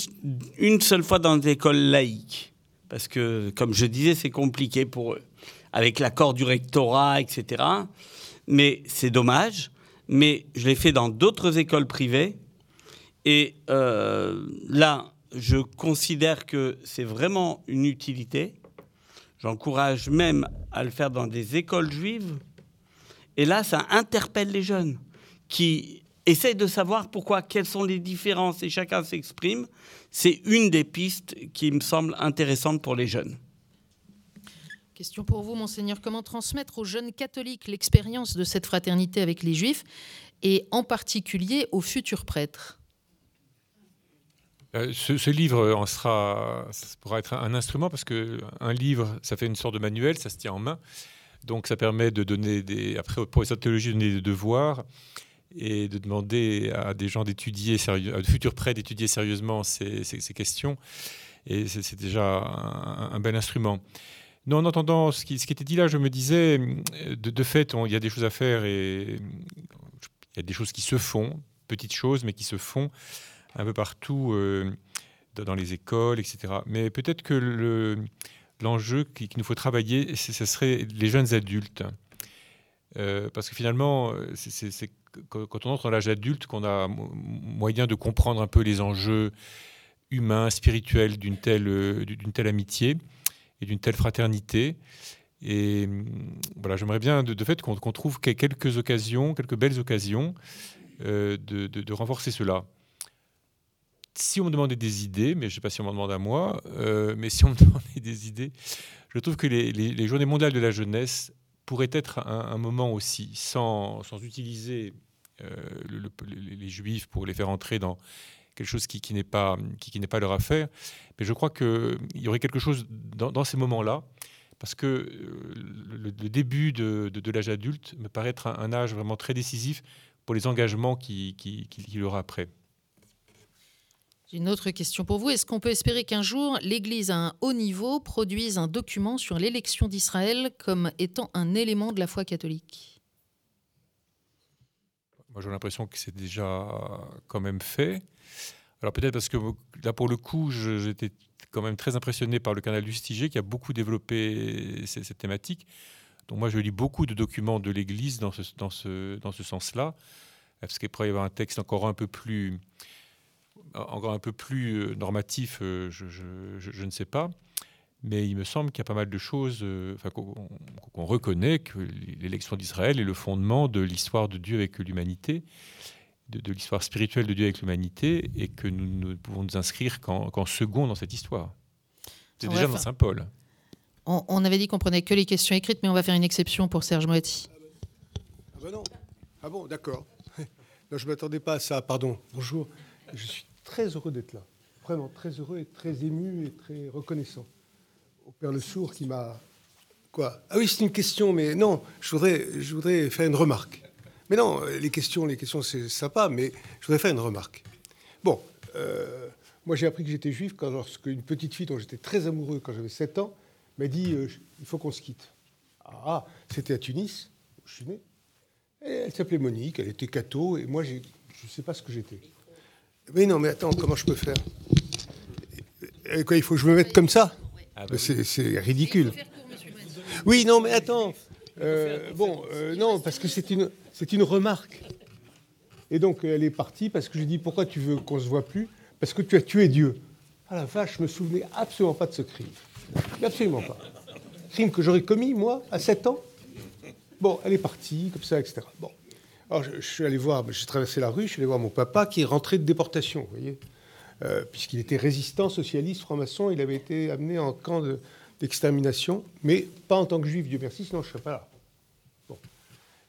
une seule fois dans des écoles laïques, parce que, comme je disais, c'est compliqué pour eux, avec l'accord du rectorat, etc. Mais c'est dommage. Mais je l'ai fait dans d'autres écoles privées. Et euh, là, je considère que c'est vraiment une utilité. J'encourage même à le faire dans des écoles juives. Et là, ça interpelle les jeunes qui essayent de savoir pourquoi, quelles sont les différences et chacun s'exprime. C'est une des pistes qui me semble intéressante pour les jeunes. Question pour vous, monseigneur. Comment transmettre aux jeunes catholiques l'expérience de cette fraternité avec les juifs et en particulier aux futurs prêtres? Euh, ce, livre en sera, pourra être un instrument parce que un livre, ça fait une sorte de manuel, ça se tient en main. Donc ça permet de donner des, après pour les théologie, de donner des devoirs et de demander à des gens d'étudier, à de futurs prêts d'étudier sérieusement ces, questions. Et c'est déjà un, bel instrument. Non, en entendant ce qui, était dit là, je me disais, de fait, il y a des choses à faire et il y a des choses qui se font, petites choses, mais qui se font un peu partout euh, dans les écoles, etc. Mais peut-être que l'enjeu qu'il nous faut travailler, ce serait les jeunes adultes. Euh, parce que finalement, c'est quand on entre dans l'âge adulte qu'on a moyen de comprendre un peu les enjeux humain, spirituel d'une telle, d'une telle amitié et d'une telle fraternité. Et voilà, j'aimerais bien de, fait qu'on trouve quelques occasions, quelques belles occasions de, renforcer cela si on me demandait des idées, mais je ne sais pas si on m'en demande à moi, euh, mais si on me *laughs* demandait des idées, je trouve que les, Journées mondiales de la jeunesse pourraient être un, moment aussi, sans, sans utiliser euh, les Juifs pour les faire entrer dans quelque chose qui, qui n'est pas, qui, n'est pas leur affaire, mais je crois qu'il y aurait quelque chose dans, ces moments-là, parce que euh, le, début de, l'âge adulte me paraît être un, âge vraiment très décisif pour les engagements qu'il qui, qui, aura après. Une autre question pour vous. Est-ce qu'on peut espérer qu'un jour, l'Église à un haut niveau produise un document sur l'élection d'Israël comme étant un élément de la foi catholique? Moi, j'ai l'impression que c'est déjà quand même fait. Alors peut-être parce que là, pour le coup, j'étais quand même très impressionné par le canal du Stiger qui a beaucoup développé cette thématique. Donc moi, je lis beaucoup de documents de l'Église dans ce, dans ce, dans ce sens-là. Est-ce qu'il pourrait y avoir un texte encore un peu plus encore un peu plus euh, normatif, euh, je, ne sais pas. Mais il me semble qu'il y a pas mal de choses euh, qu'on reconnaît que l'élection d'Israël est le fondement de l'histoire de Dieu avec l'humanité, de, l'histoire spirituelle de Dieu avec l'humanité, et que nous ne pouvons nous inscrire qu'en second dans cette histoire. C'est déjà dans Saint Paul. On, avait dit qu'on prenait que les questions écrites, mais on va faire une exception pour Serge Moetti. Ah, ben non. Ah bon, d'accord. *laughs* je ne m'attendais pas à ça. Pardon. Bonjour. Je suis très heureux d'être là. Vraiment très heureux et très ému et très reconnaissant. Au Père Le Sourd qui m'a. Quoi? Ah oui, c'est une question, mais non, je voudrais, je voudrais faire une remarque. Mais non, les questions, les questions, c'est sympa, mais je voudrais faire une remarque. Bon, euh, moi j'ai appris que j'étais juif quand lorsque une petite fille dont j'étais très amoureux quand j'avais 7 ans m'a dit euh, il faut qu'on se quitte. Ah, c'était à Tunis, où je suis né. Et elle s'appelait Monique, elle était catho, et moi je ne sais pas ce que j'étais. Mais non, mais attends, comment je peux faire? Quoi, Il faut que je me mette comme ça? Ah bah C'est ridicule. Oui, non, mais attends. Euh, bon, euh, non, parce que c'est une, c'est une remarque. Et donc, elle est partie parce que j'ai dit Pourquoi tu veux qu'on se voit plus? Parce que tu as tué Dieu. Ah la vache, je me souvenais absolument pas de ce crime. Absolument pas. Crime que j'aurais commis, moi, à 7 ans? Bon, elle est partie, comme ça, etc. Bon. Alors, je, suis allé voir, j'ai traversé la rue, je suis allé voir mon papa qui est rentré de déportation, vous voyez. Euh, puisqu'il était résistant, socialiste, franc-maçon, il avait été amené en camp d'extermination, mais pas en tant que juif, Dieu merci, sinon je ne serais pas là.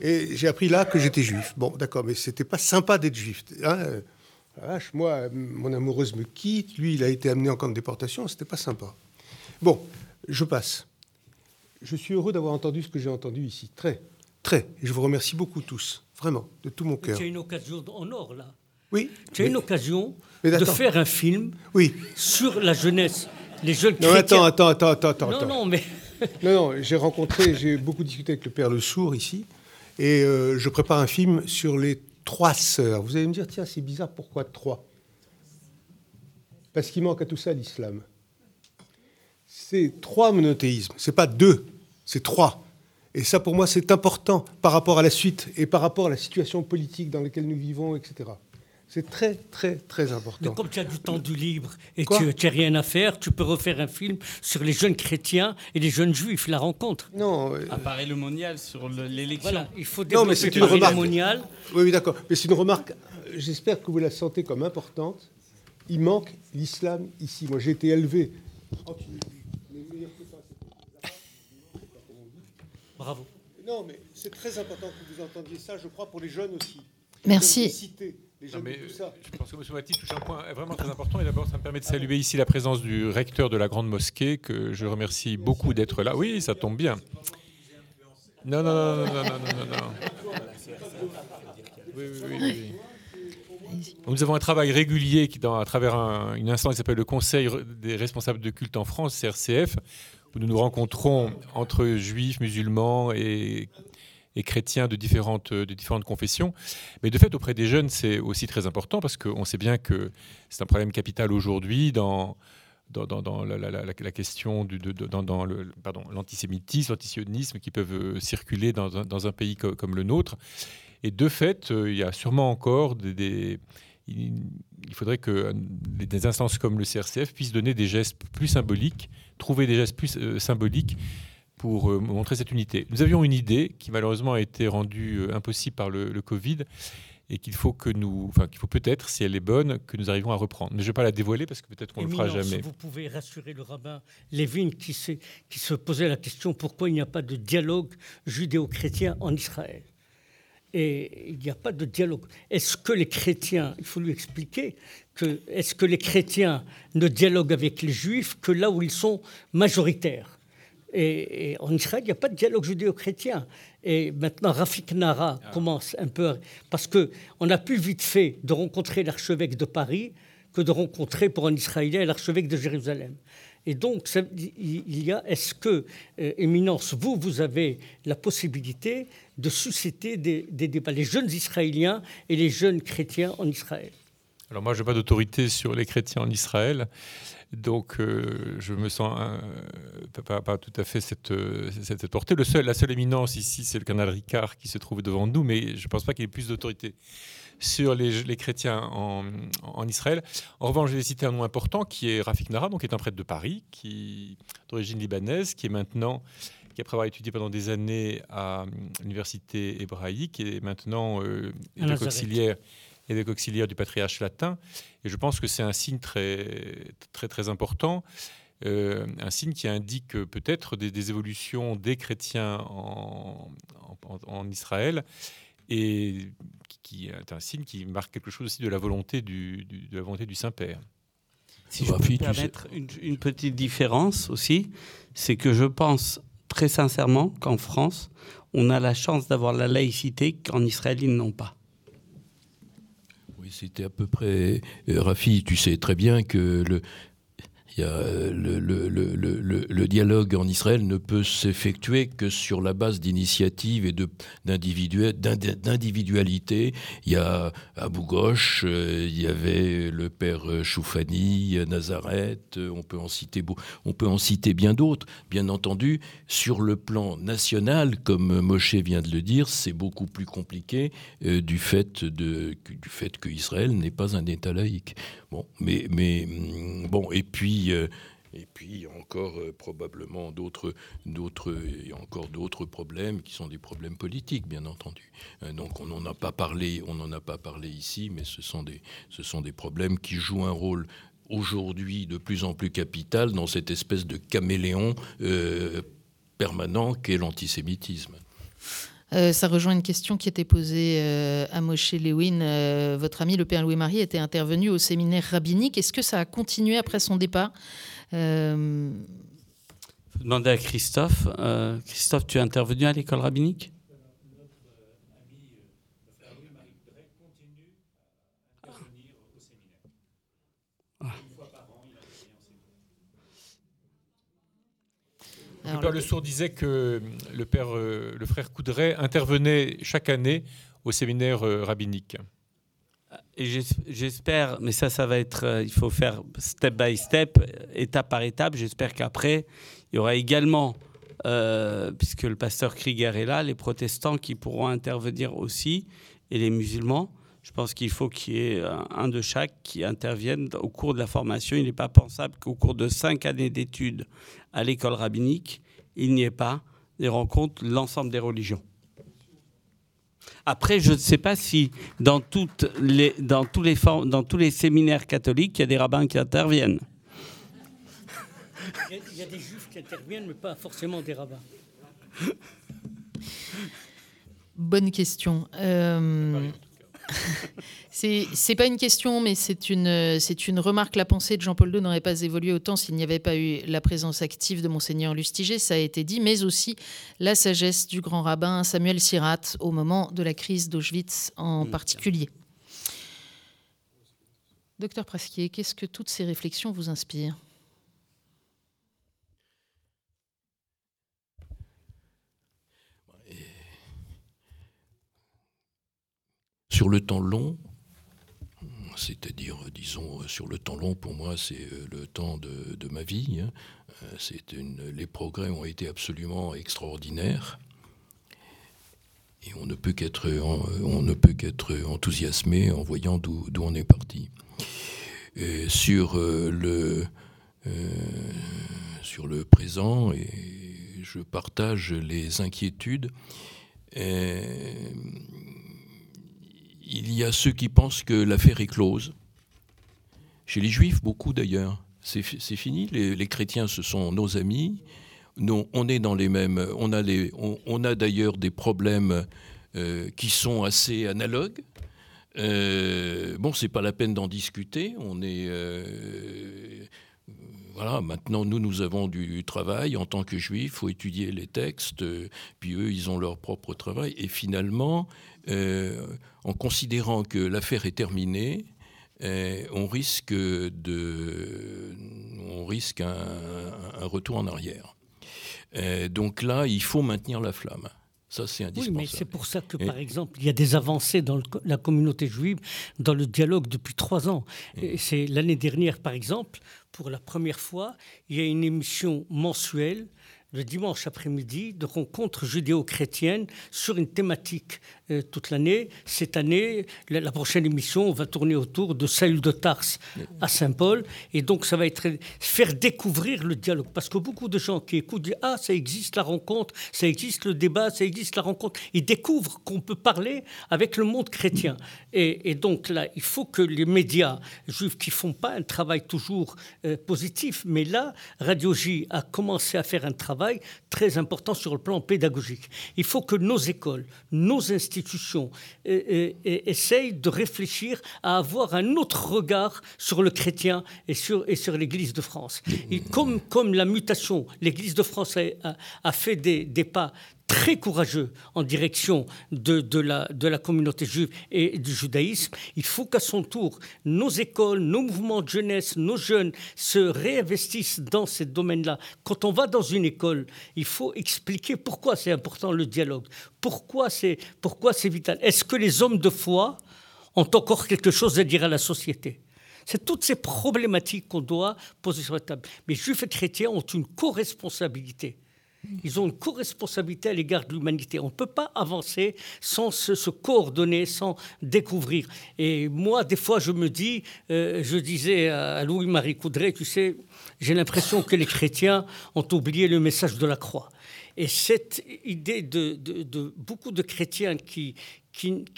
Et j'ai appris là que j'étais juif. Bon, d'accord, mais c'était pas sympa d'être juif. Hein moi, mon amoureuse me quitte, lui, il a été amené en camp de déportation, c'était pas sympa. Bon, je passe. Je suis heureux d'avoir entendu ce que j'ai entendu ici. Très, très. Et je vous remercie beaucoup tous. Vraiment, de tout mon cœur. Tu as une occasion en or, là. Oui. Tu as une occasion de faire un film oui. sur la jeunesse, les jeunes non, Attends, attends, attends, attends. Non, non, mais... *laughs* non, non, j'ai rencontré, j'ai beaucoup discuté avec le père Le Sourd ici, et euh, je prépare un film sur les trois sœurs. Vous allez me dire, tiens, c'est bizarre, pourquoi trois? Parce qu'il manque à tout ça l'islam. C'est trois monothéismes, c'est pas deux, c'est trois. Et ça, pour moi, c'est important par rapport à la suite et par rapport à la situation politique dans laquelle nous vivons, etc. C'est très, très, très important. Mais comme tu as du temps du libre et que tu n'as rien à faire, tu peux refaire un film sur les jeunes chrétiens et les jeunes juifs, la rencontre. Non. Euh... Apparaît le mondial sur l'élection. Voilà, il faut développer non, mais c'est une remarque. mondial. Oui, oui d'accord. Mais c'est une remarque, j'espère que vous la sentez comme importante. Il manque l'islam ici. Moi, j'ai été élevé Non, mais c'est très important que vous entendiez ça, je crois, pour les jeunes aussi. Merci. Je pense que M. Mathis touche un point vraiment très important. Et d'abord, ça me permet de saluer ici la présence du recteur de la Grande Mosquée, que je remercie beaucoup d'être là. Oui, ça tombe bien. Non, non, non, non, non, non, non, non. Oui, oui, oui, Nous avons un travail régulier qui, dans, à travers une instance qui s'appelle le Conseil des responsables de culte en France, CRCF, nous nous rencontrons entre juifs, musulmans et, chrétiens de différentes, de confessions. Mais de fait, auprès des jeunes, c'est aussi très important parce qu'on sait bien que c'est un problème capital aujourd'hui dans, la, question pardon, l'antisémitisme, l'antisionisme qui peuvent circuler dans un, pays comme le nôtre. Et de fait, euh, il y a sûrement encore des, il, faudrait que des instances comme le CRCF puissent donner des gestes plus symboliques, trouver des gestes plus symboliques pour montrer cette unité. Nous avions une idée qui malheureusement a été rendue impossible par le, le Covid et qu'il faut que nous, enfin qu'il faut peut-être, si elle est bonne, que nous arrivions à reprendre. Mais je ne vais pas la dévoiler parce que peut-être qu'on ne le fera jamais. Vous pouvez rassurer le rabbin Lévin qui, qui se posait la question pourquoi il n'y a pas de dialogue judéo-chrétien en Israël? Et il n'y a pas de dialogue. Est-ce que les chrétiens, il faut lui expliquer, que est-ce que les chrétiens ne dialoguent avec les juifs que là où ils sont majoritaires? Et, en Israël, il n'y a pas de dialogue judéo-chrétien. Et maintenant, Rafik Nara ah. commence un peu, parce qu'on a plus vite fait de rencontrer l'archevêque de Paris que de rencontrer pour un Israélien l'archevêque de Jérusalem. Et donc, il y a, est-ce que, euh, Éminence, vous, vous avez la possibilité de susciter des, des, débats, les jeunes Israéliens et les jeunes chrétiens en Israël? Alors moi, je n'ai pas d'autorité sur les chrétiens en Israël. Donc, euh, je me sens euh, pas, tout à fait cette, cette, portée. Le seul, la seule éminence ici, c'est le canal Ricard qui se trouve devant nous, mais je ne pense pas qu'il ait plus d'autorité sur les, chrétiens en, Israël. En revanche, je vais citer un nom important qui est Rafik Nara, donc qui est un prêtre de Paris, qui d'origine libanaise, qui est maintenant qui après avoir étudié pendant des années à l'université hébraïque et maintenant euh, auxiliaire évêque auxiliaire du patriarche latin. Et je pense que c'est un signe très, très, très important. Euh, un signe qui indique peut-être des, évolutions des chrétiens en, en, Israël et qui, est un signe qui marque quelque chose aussi de la volonté du, de la volonté du Saint-Père. Si je peux permettre une, une, petite différence aussi, c'est que je pense très sincèrement qu'en France, on a la chance d'avoir la laïcité qu'en Israël, ils n'ont pas c'était à peu près. Euh, Rafi, tu sais très bien que le, euh, le, dialogue en Israël ne peut s'effectuer que sur la base d'initiatives et d'individualité. Il y a Abu Ghosh, euh, il y avait le père Choufani, Nazareth, on peut en citer, on peut en citer bien d'autres. Bien entendu, sur le plan national, comme Moshe vient de le dire, c'est beaucoup plus compliqué euh, du fait, de, du fait que Israël n'est pas un État laïque. Bon, mais mm, bon, et puis. Euh, et puis encore euh, probablement d'autres, d'autres, encore d'autres problèmes qui sont des problèmes politiques, bien entendu. Euh, donc on n'en a pas parlé, on n'en a pas parlé ici, mais ce sont des, ce sont des problèmes qui jouent un rôle aujourd'hui de plus en plus capital dans cette espèce de caméléon permanent qu'est l'antisémitisme. Euh, ça rejoint une question qui était posée euh, à Moshe Lewin. Euh, votre ami, le père Louis-Marie, était intervenu au séminaire rabbinique. Est-ce que ça a continué après son départ? Demandez à Christophe. Christophe, tu es intervenu à l'école rabbinique? Le père Le Sourd disait que le, père, euh, le frère Coudray intervenait chaque année au séminaire euh, rabbinique. Et j'espère, mais ça, ça va être, euh, il faut faire step by step, étape par étape. J'espère qu'après, il y aura également, puisque le pasteur Krieger est là, les protestants qui pourront intervenir aussi, et les musulmans. Je pense qu'il faut qu'il y ait un de chaque qui intervienne au cours de la formation. Il n'est pas pensable qu'au cours de cinq années d'études à l'école rabbinique, il n'y ait pas des rencontres l'ensemble des religions. Après, je ne sais pas si dans, toutes les, dans, tous les dans tous les séminaires catholiques, il y a des rabbins qui interviennent. Il y, a, des juifs qui interviennent, mais pas forcément des rabbins. Bonne question. Euh, *laughs* c'est pas une question, mais c'est une, c'est une remarque. La pensée de Jean-Paul II n'aurait pas évolué autant s'il n'y avait pas eu la présence active de Monseigneur Lustiger, ça a été dit, mais aussi la sagesse du grand rabbin Samuel Sirat au moment de la crise d'Auschwitz en particulier. Docteur Prasquier, qu'est-ce que toutes ces réflexions vous inspirent? Sur le temps long, c'est-à-dire, disons, sur le temps long, pour moi, c'est euh, le temps de, ma vie. Hein. Euh, les progrès ont été absolument extraordinaires. et on ne peut qu'être on enthousiasmé en voyant d'où on est parti. sur le sur le présent je partage les inquiétudes. Il y a ceux qui pensent que l'affaire est close. Chez les juifs, beaucoup d'ailleurs. C'est fini. Les, chrétiens, ce sont nos amis. Nous, on est dans les mêmes. On a, les, on, a d'ailleurs des problèmes euh, qui sont assez analogues. Euh, bon, c'est pas la peine d'en discuter. On est. Euh, voilà, maintenant, nous, nous avons du travail en tant que juifs, il faut étudier les textes, puis eux, ils ont leur propre travail. Et finalement, en considérant que l'affaire est terminée, on risque, de, on risque un, un retour en arrière. donc là, il faut maintenir la flamme. Ça, c'est indispensable. Oui, mais c'est pour ça que, par exemple, il y a des avancées dans la communauté juive, dans le dialogue depuis trois ans. C'est l'année dernière, par exemple, pour la première fois, il y a une émission mensuelle le dimanche après-midi de rencontres judéo-chrétiennes sur une thématique euh, toute l'année. Cette année, la, prochaine émission va tourner autour de Saül de Tarse à Saint-Paul. Et donc, ça va être faire découvrir le dialogue. Parce que beaucoup de gens qui écoutent disent Ah, ça existe la rencontre, ça existe le débat, ça existe la rencontre. Ils découvrent qu'on peut parler avec le monde chrétien. Et, donc, là, il faut que les médias juifs qui font pas un travail toujours euh, positif, mais là, Radio J a commencé à faire un travail très important sur le plan pédagogique. Il faut que nos écoles, nos institutions euh, euh, euh, essayent de réfléchir à avoir un autre regard sur le chrétien et sur, et sur l'Église de France. Comme, comme la mutation, l'Église de France a, a fait des, des pas très courageux en direction de, la communauté juive et du judaïsme. Il faut qu'à son tour, nos écoles, nos mouvements de jeunesse, nos jeunes se réinvestissent dans ces domaines-là. Quand on va dans une école, il faut expliquer pourquoi c'est important le dialogue, pourquoi c'est pourquoi c'est vital. Est-ce que les hommes de foi ont encore quelque chose à dire à la société? C'est toutes ces problématiques qu'on doit poser sur la table. Mais juifs et chrétiens ont une co-responsabilité ils ont une co-responsabilité à l'égard de l'humanité. On ne peut pas avancer sans se, coordonner, sans découvrir. Et moi, des fois, je me dis, euh, je disais à Louis-Marie Coudray, tu sais, j'ai l'impression que les chrétiens ont oublié le message de la croix. Et cette idée de, beaucoup de chrétiens qui,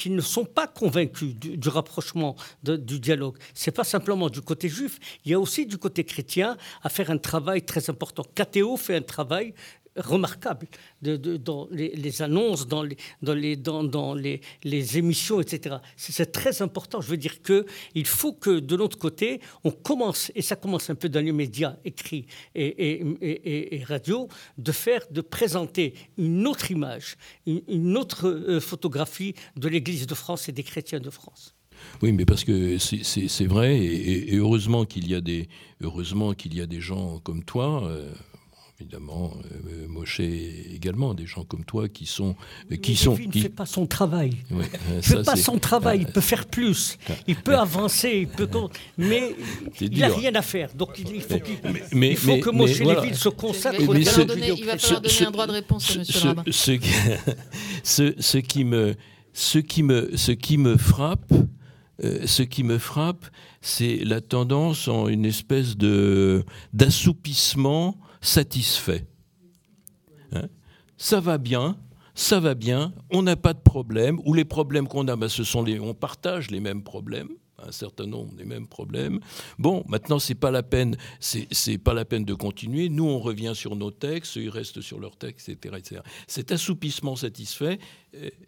ne sont pas convaincus du, rapprochement, du dialogue. C'est pas simplement du côté juif, il y a aussi du côté chrétien à faire un travail très important. KTO fait un travail remarquable dans les, annonces, dans les, émissions, etc. C'est très important. Je veux dire qu'il faut que de l'autre côté, on commence, et ça commence un peu dans les médias écrits et, radio, de faire, de présenter une autre image, une, autre euh, photographie de l'Église de France et des chrétiens de France. Oui, mais parce que c'est vrai, et, heureusement qu'il y a des y a des gens comme toi. Euh, évidemment, euh, Moshe également, des gens comme toi qui sont... Euh, qui sont il ne fait pas son travail. *laughs* il ne fait pas son travail, il peut faire plus, il peut avancer, il peut... mais il n'a rien à faire. Donc il, faut, mais, il faut que Moshe Lévy se consacre au Il va falloir donner un droit de réponse à M. Ce. *laughs* Ce, ce, qui me, ce, qui me, ce qui me frappe, euh, ce qui me frappe, c'est la tendance en une espèce de d'assoupissement satisfait. Hein? Ça va bien, ça va bien, on n'a pas de problème, ou les problèmes qu'on a, ben, ce sont les, on partage les mêmes problèmes un certain nombre des mêmes problèmes. Bon, maintenant c'est pas la peine, pas la peine de continuer. Nous on revient sur nos textes, ils restent sur leurs textes, etc., etc. Cet assoupissement satisfait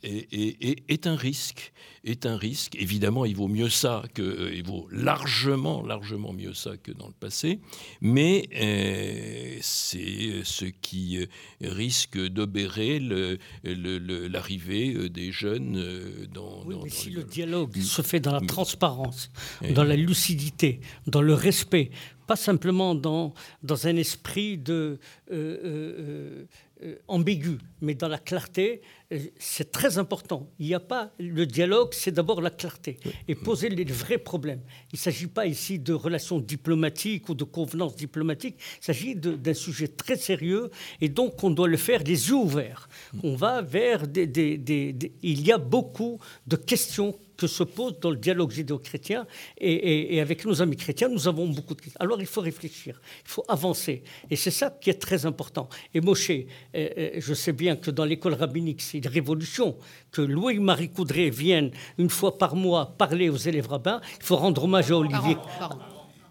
est, un risque, est un risque. Évidemment, il vaut mieux ça que, il vaut largement, largement mieux ça que dans le passé, mais euh, c'est ce qui euh, risque d'obérer l'arrivée des jeunes euh, dans. Oui, mais si le dialogue se fait dans la transparence, dans la lucidité, dans le respect, pas simplement dans, dans un esprit de, ambigu, mais dans la clarté, c'est très important. Il n'y a pas le dialogue, c'est d'abord la clarté et poser les vrais problèmes. Il ne s'agit pas ici de relations diplomatiques ou de convenances diplomatiques. Il s'agit d'un sujet très sérieux et donc on doit le faire les yeux ouverts. On va vers des, des il y a beaucoup de questions que se pose dans le dialogue judéo-chrétien. Et, avec nos amis chrétiens, nous avons beaucoup de questions. Alors il faut réfléchir, il faut avancer. Et c'est ça qui est très important. Et Moshe, euh, euh, je sais bien que dans l'école rabbinique, c'est une révolution que Louis-Marie Coudray vienne une fois par mois parler aux élèves rabbins. Il faut rendre hommage à Olivier.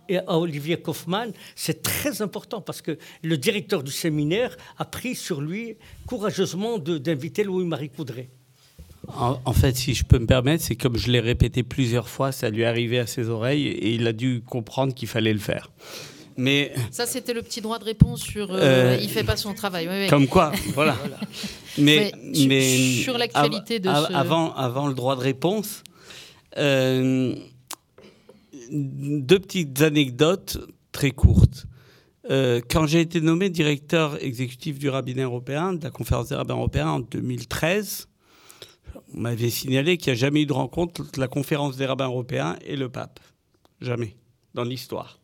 et à Olivier Kaufmann, c'est très important parce que le directeur du séminaire a pris sur lui courageusement d'inviter Louis-Marie Coudray. En, fait, si je peux me permettre, c'est comme je l'ai répété plusieurs fois, ça lui est arrivé à ses oreilles et il a dû comprendre qu'il fallait le faire. Mais ça, c'était le petit droit de réponse sur euh, euh il fait pas son travail. Comme quoi, voilà. *laughs* Mais, mais, sur l'actualité de ce... avant, avant le droit de réponse, euh, deux petites anecdotes très courtes. Euh, quand j'ai été nommé directeur exécutif du rabbin européen, de la conférence des rabbins européens en 2013, on m'avait signalé qu'il n'y a jamais eu de rencontre entre la conférence des rabbins européens et le pape. Jamais, dans l'histoire.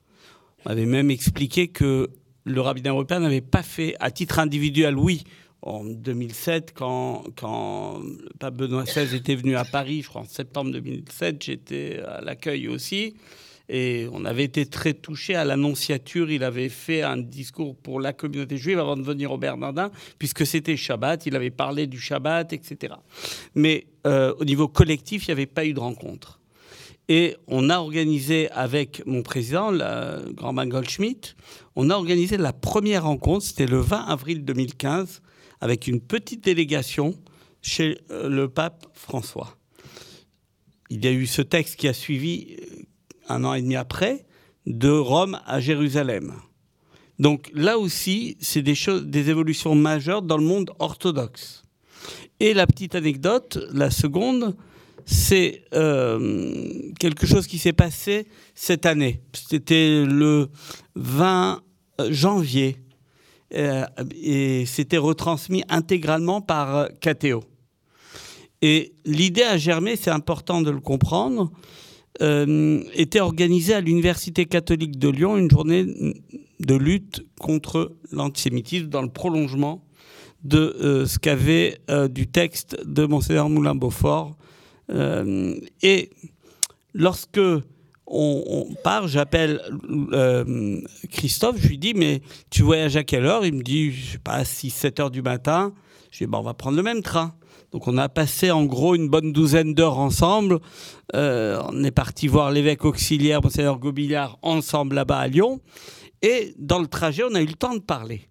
On m'avait même expliqué que le rabbin européen n'avait pas fait, à titre individuel, oui, en 2007, quand, quand le pape Benoît XVI était venu à Paris, je crois en septembre 2007, j'étais à l'accueil aussi. Et on avait été très touchés à l'annonciature. Il avait fait un discours pour la communauté juive avant de venir au Bernardin, puisque c'était Shabbat. Il avait parlé du Shabbat, etc. Mais euh, au niveau collectif, il n'y avait pas eu de rencontre. Et on a organisé avec mon président, le grand Goldschmidt, on a organisé la première rencontre, c'était le 20 avril 2015, avec une petite délégation chez euh, le pape François. Il y a eu ce texte qui a suivi un an et demi après, de Rome à Jérusalem. Donc là aussi, c'est des, choses, des évolutions majeures dans le monde orthodoxe. Et la petite anecdote, la seconde, c'est euh, quelque chose qui s'est passé cette année. C'était le 20 janvier euh, et c'était retransmis intégralement par KTO. Et l'idée a germé, c'est important de le comprendre, euh, était organisée à l'Université catholique de Lyon une journée de lutte contre l'antisémitisme dans le prolongement de euh, ce qu'avait euh, du texte de Monseigneur Moulin-Beaufort. Et lorsque on, part, j'appelle Christophe, je lui dis, mais tu voyages à quelle heure? Il me dit, je sais pas, 6-7 heures du matin. Je dis, bon, on va prendre le même train. Donc on a passé en gros une bonne douzaine d'heures ensemble. Euh, on est parti voir l'évêque auxiliaire, Monseigneur Gobillard, ensemble là-bas à Lyon. Et dans le trajet, on a eu le temps de parler.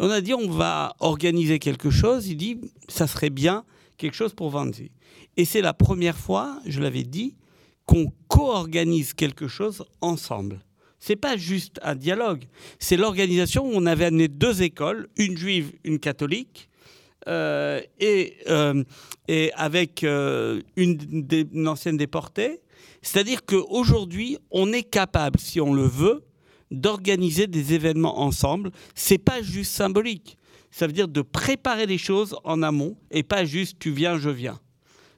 on a dit, on va organiser quelque chose. Il dit, ça serait bien quelque chose pour Vanzi. Et c'est la première fois, je l'avais dit, qu'on co-organise quelque chose ensemble. C'est pas juste un dialogue, c'est l'organisation où on avait amené deux écoles, une juive, une catholique, euh, et, euh, et avec euh, une, une, ancienne déportée. C'est-à-dire qu'aujourd'hui, on est capable, si on le veut, d'organiser des événements ensemble. C'est pas juste symbolique. Ça veut dire de préparer les choses en amont et pas juste tu viens, je viens.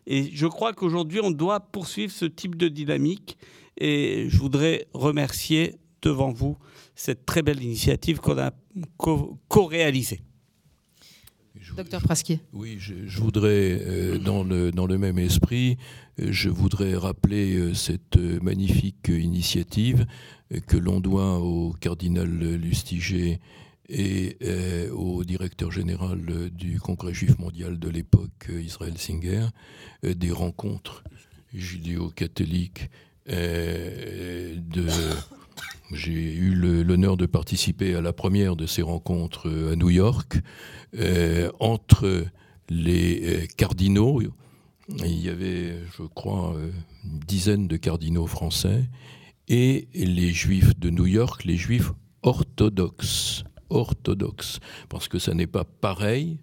Et je crois qu'aujourd'hui, on doit poursuivre ce type de dynamique. Et je voudrais remercier devant vous cette très belle initiative qu'on a co-réalisée. Docteur Prasquier. Oui, je, voudrais, euh, dans, le, dans le même esprit, euh, je voudrais rappeler euh, cette magnifique initiative que l'on doit au cardinal Lustiger et au directeur général du Congrès juif mondial de l'époque, Israël Singer, des rencontres judéo-catholiques *coughs* j'ai eu l'honneur de participer à la première de ces rencontres euh, à New York euh, entre les euh, cardinaux. Il y avait, je crois, une dizaine de cardinaux français et les juifs de New York, les juifs orthodoxes. Orthodoxes. Parce que ça n'est pas pareil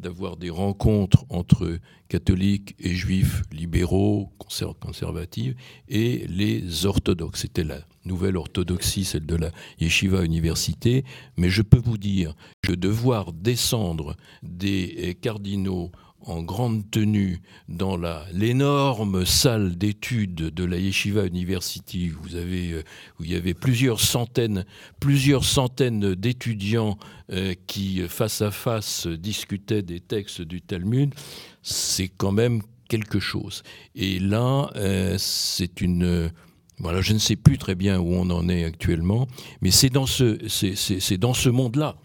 d'avoir des rencontres entre catholiques et juifs libéraux, conservatifs, et les orthodoxes. C'était la nouvelle orthodoxie, celle de la yeshiva université. Mais je peux vous dire que devoir descendre des cardinaux en grande tenue dans l'énorme salle d'études de la Yeshiva University. Vous avez, euh, où il y avait plusieurs centaines, plusieurs centaines d'étudiants euh, qui, face à face, discutaient des textes du Talmud. C'est quand même quelque chose. Et là, euh, c'est une voilà, je ne sais plus très bien où on en est actuellement, mais c'est dans ce, c'est dans ce monde-là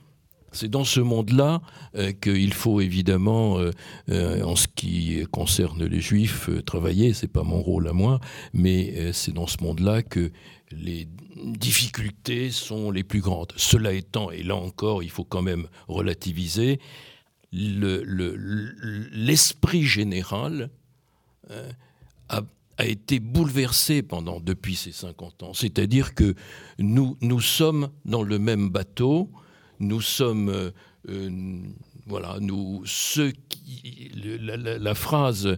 c'est dans ce monde-là euh, qu'il faut évidemment, euh, euh, en ce qui concerne les juifs, travailler. C'est pas mon rôle à moi, mais c'est dans ce monde-là que les difficultés sont les plus grandes. Cela étant, et là encore, il faut quand même relativiser, l'esprit général a, a, été bouleversé pendant depuis ces 50 ans. C'est-à-dire que nous, nous sommes dans le même bateau, nous sommes, euh, euh, voilà, nous, ceux qui, la, phrase,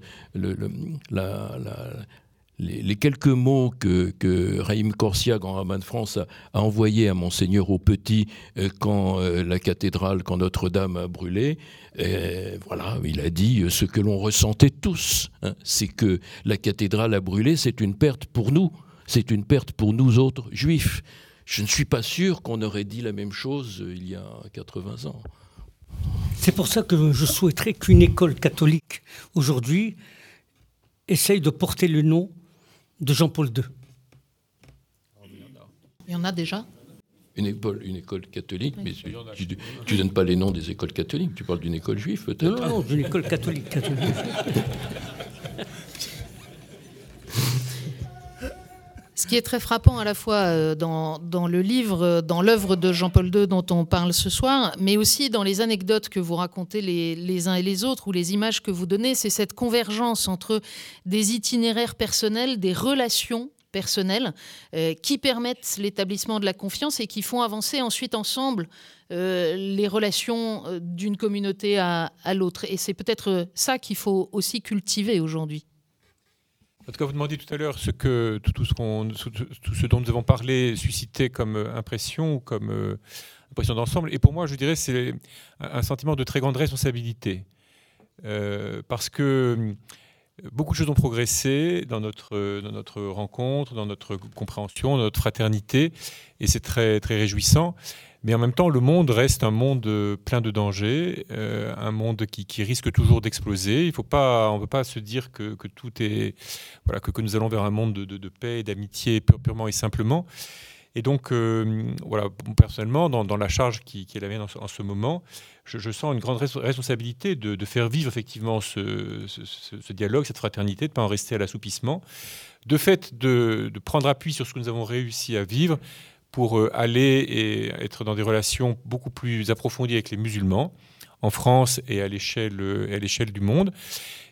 les, quelques mots que, que Raïm Corsia, grand rabbin de France, a, envoyés à Monseigneur au Petit euh, quand la cathédrale, quand Notre-Dame a brûlé, voilà, il a dit ce que l'on ressentait tous, hein, c'est que la cathédrale a brûlé, c'est une perte pour nous, c'est une perte pour nous autres juifs. Je ne suis pas sûr qu'on aurait dit la même chose euh, il y a 80 ans. C'est pour ça que je souhaiterais qu'une école catholique aujourd'hui essaye de porter le nom de Jean-Paul II. Il y en a déjà? Une école, une école catholique, mais tu ne donnes pas les noms des écoles catholiques, tu parles d'une école juive peut-être Non, non, d'une école catholique. catholique. *laughs* Ce qui est très frappant à la fois euh, dans, le livre, euh, dans l'œuvre de Jean-Paul II dont on parle ce soir, mais aussi dans les anecdotes que vous racontez les, uns et les autres ou les images que vous donnez, c'est cette convergence entre des itinéraires personnels, des relations personnelles euh, qui permettent l'établissement de la confiance et qui font avancer ensuite ensemble les relations d'une communauté à l'autre. Et c'est peut-être ça qu'il faut aussi cultiver aujourd'hui. En tout cas, vous demandiez tout à l'heure ce que tout, ce dont nous avons parlé suscitait comme euh, impression ou comme euh, impression d'ensemble. Et pour moi, je dirais, c'est un sentiment de très grande responsabilité. Euh, parce que beaucoup de choses ont progressé dans notre, dans notre rencontre, dans notre compréhension, dans notre fraternité, et c'est très, très réjouissant. Mais en même temps, le monde reste un monde euh, plein de dangers, euh, un monde qui, risque toujours d'exploser. Il faut pas, on ne peut pas se dire que, tout est, voilà, que, nous allons vers un monde de, paix et d'amitié purement et simplement. Et donc, euh, voilà, personnellement, dans, la charge qui, est la mienne en, ce moment, je, sens une grande responsabilité de, faire vivre effectivement ce, ce, dialogue, cette fraternité, de ne pas en rester à l'assoupissement. De fait, de, prendre appui sur ce que nous avons réussi à vivre, pour euh, aller et être dans des relations beaucoup plus approfondies avec les musulmans en France et à l'échelle l'échelle du monde.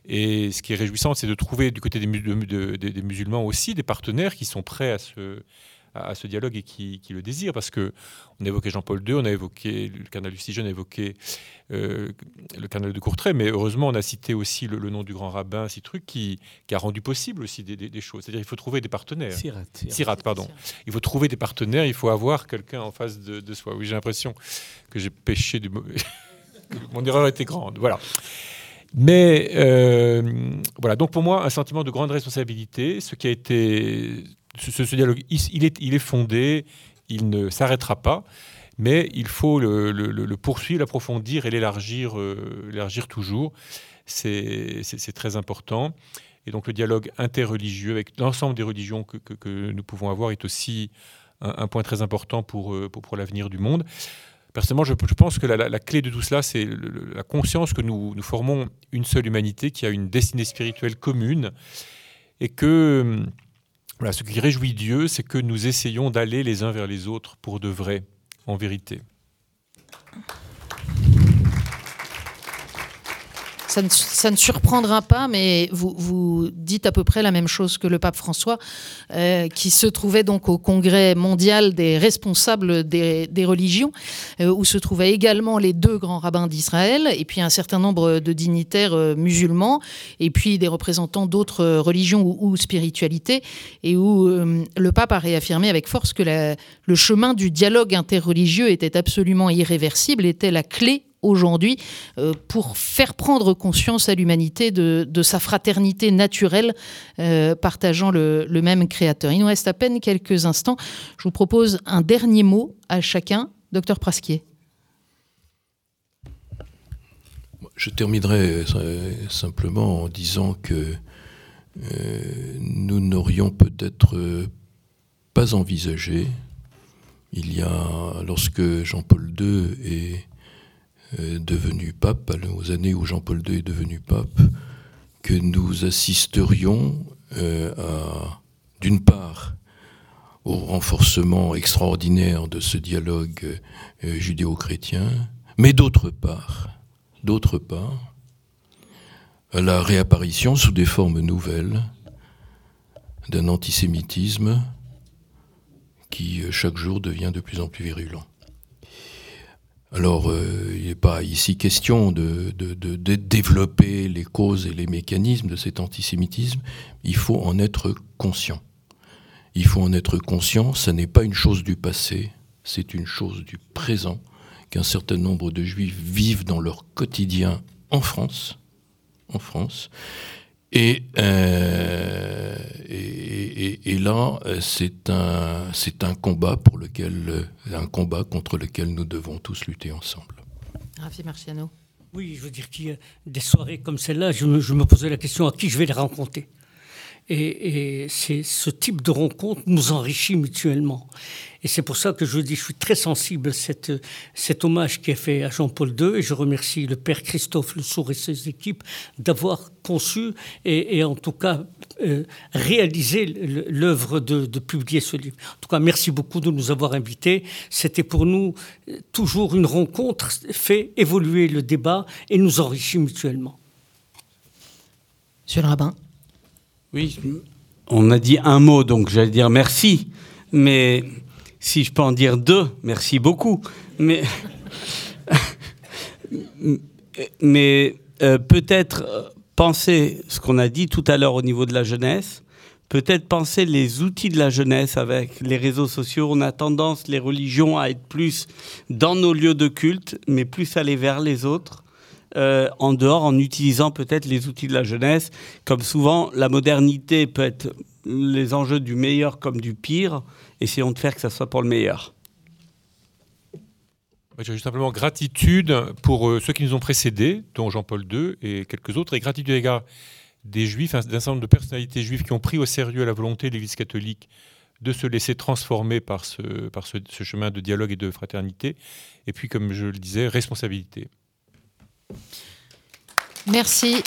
Et ce qui est réjouissant, c'est de trouver du côté des, des, musulmans aussi des partenaires qui sont prêts à se à, ce dialogue et qui, le désirent. Parce que on a évoqué Jean-Paul II, on a évoqué le cardinal Lucigen, on a évoqué euh, le cardinal de Courtrai, mais heureusement, on a cité aussi le, nom du grand rabbin, trucs qui, qui, a rendu possible aussi des, choses. C'est-à-dire il faut trouver des partenaires. Sirat, pardon. Il faut trouver des partenaires, il faut avoir quelqu'un en face de, soi. Oui, j'ai l'impression que j'ai péché du mauvais. *laughs* Mon erreur était grande. Voilà. Mais euh, voilà, donc pour moi, un sentiment de grande responsabilité, ce qui a été ce, dialogue, il est, fondé, il ne s'arrêtera pas, mais il faut le, poursuivre, l'approfondir et l'élargir euh, l'élargir toujours. C'est très important. Et donc le dialogue interreligieux avec l'ensemble des religions que, nous pouvons avoir est aussi un, point très important pour, euh, pour, l'avenir du monde. Personnellement, je, pense que la, clé de tout cela, c'est la conscience que nous, nous formons une seule humanité qui a une destinée spirituelle commune et que ce qui réjouit Dieu, c'est que nous essayons d'aller les uns vers les autres pour de vrai, en vérité. Ça ne, surprendra pas, mais vous, dites à peu près la même chose que le pape François, euh, qui se trouvait donc au congrès mondial des responsables des, religions, euh, où se trouvaient également les deux grands rabbins d'Israël, et puis un certain nombre de dignitaires euh, musulmans, et puis des représentants d'autres religions ou, spiritualités, et où le pape a réaffirmé avec force que le chemin du dialogue interreligieux était absolument irréversible, était la clé aujourd'hui pour faire prendre conscience à l'humanité de, sa fraternité naturelle, partageant le, même créateur. Il nous reste à peine quelques instants. Je vous propose un dernier mot à chacun. Docteur Prasquier. Je terminerai simplement en disant que euh, nous n'aurions peut-être pas envisagé, il y a, lorsque Jean-Paul II euh, devenu pape, aux années où Jean-Paul II est devenu pape, que nous assisterions euh, à, d'une part, au renforcement extraordinaire de ce dialogue judéo-chrétien, mais d'autre part, d'autre part, la réapparition sous des formes nouvelles d'un antisémitisme qui euh, chaque jour devient de plus en plus virulent. Alors, euh, il n'est pas ici question de, développer les causes et les mécanismes de cet antisémitisme, il faut en être conscient. Il faut en être conscient, ça n'est pas une chose du passé, c'est une chose du présent, qu'un certain nombre de juifs vivent dans leur quotidien en France, en France. Euh, et, et, là, c'est un, c'est un combat pour lequel, un combat contre lequel nous devons tous lutter ensemble. Rafi Marciano. Oui, je veux dire qu'il y a des soirées comme celle-là, je me, je me posais la question à qui je vais les rencontrer. Et, c'est ce type de rencontre nous enrichit mutuellement. Et c'est pour ça que je dis, je suis très sensible à cet hommage qui est fait à Jean-Paul II. Et je remercie le père Christophe Le Sourd et ses équipes d'avoir conçu et, en tout cas euh, réalisé l'œuvre de, de, publier ce livre. En tout cas, merci beaucoup de nous avoir invités. C'était pour nous euh, toujours une rencontre, fait évoluer le débat et nous enrichit mutuellement. Monsieur le rabbin. Oui, on a dit un mot, donc j'allais dire merci. Mais si je peux en dire deux, merci beaucoup. *laughs* Mais, euh, peut-être euh, penser ce qu'on a dit tout à l'heure au niveau de la jeunesse, peut-être penser les outils de la jeunesse avec les réseaux sociaux. On a tendance, les religions, à être plus dans nos lieux de culte, mais plus aller vers les autres. Euh, en dehors en utilisant peut-être les outils de la jeunesse. Comme souvent, la modernité peut être les enjeux du meilleur comme du pire. Essayons de faire que ça soit pour le meilleur. J'ai simplement gratitude pour euh, ceux qui nous ont précédés, dont Jean-Paul II et quelques autres, et gratitude à l'égard des juifs, d'un certain nombre de personnalités juives qui ont pris au sérieux la volonté de l'Église catholique de se laisser transformer par ce chemin de dialogue et de fraternité. Et puis, comme je le disais, responsabilité. Merci.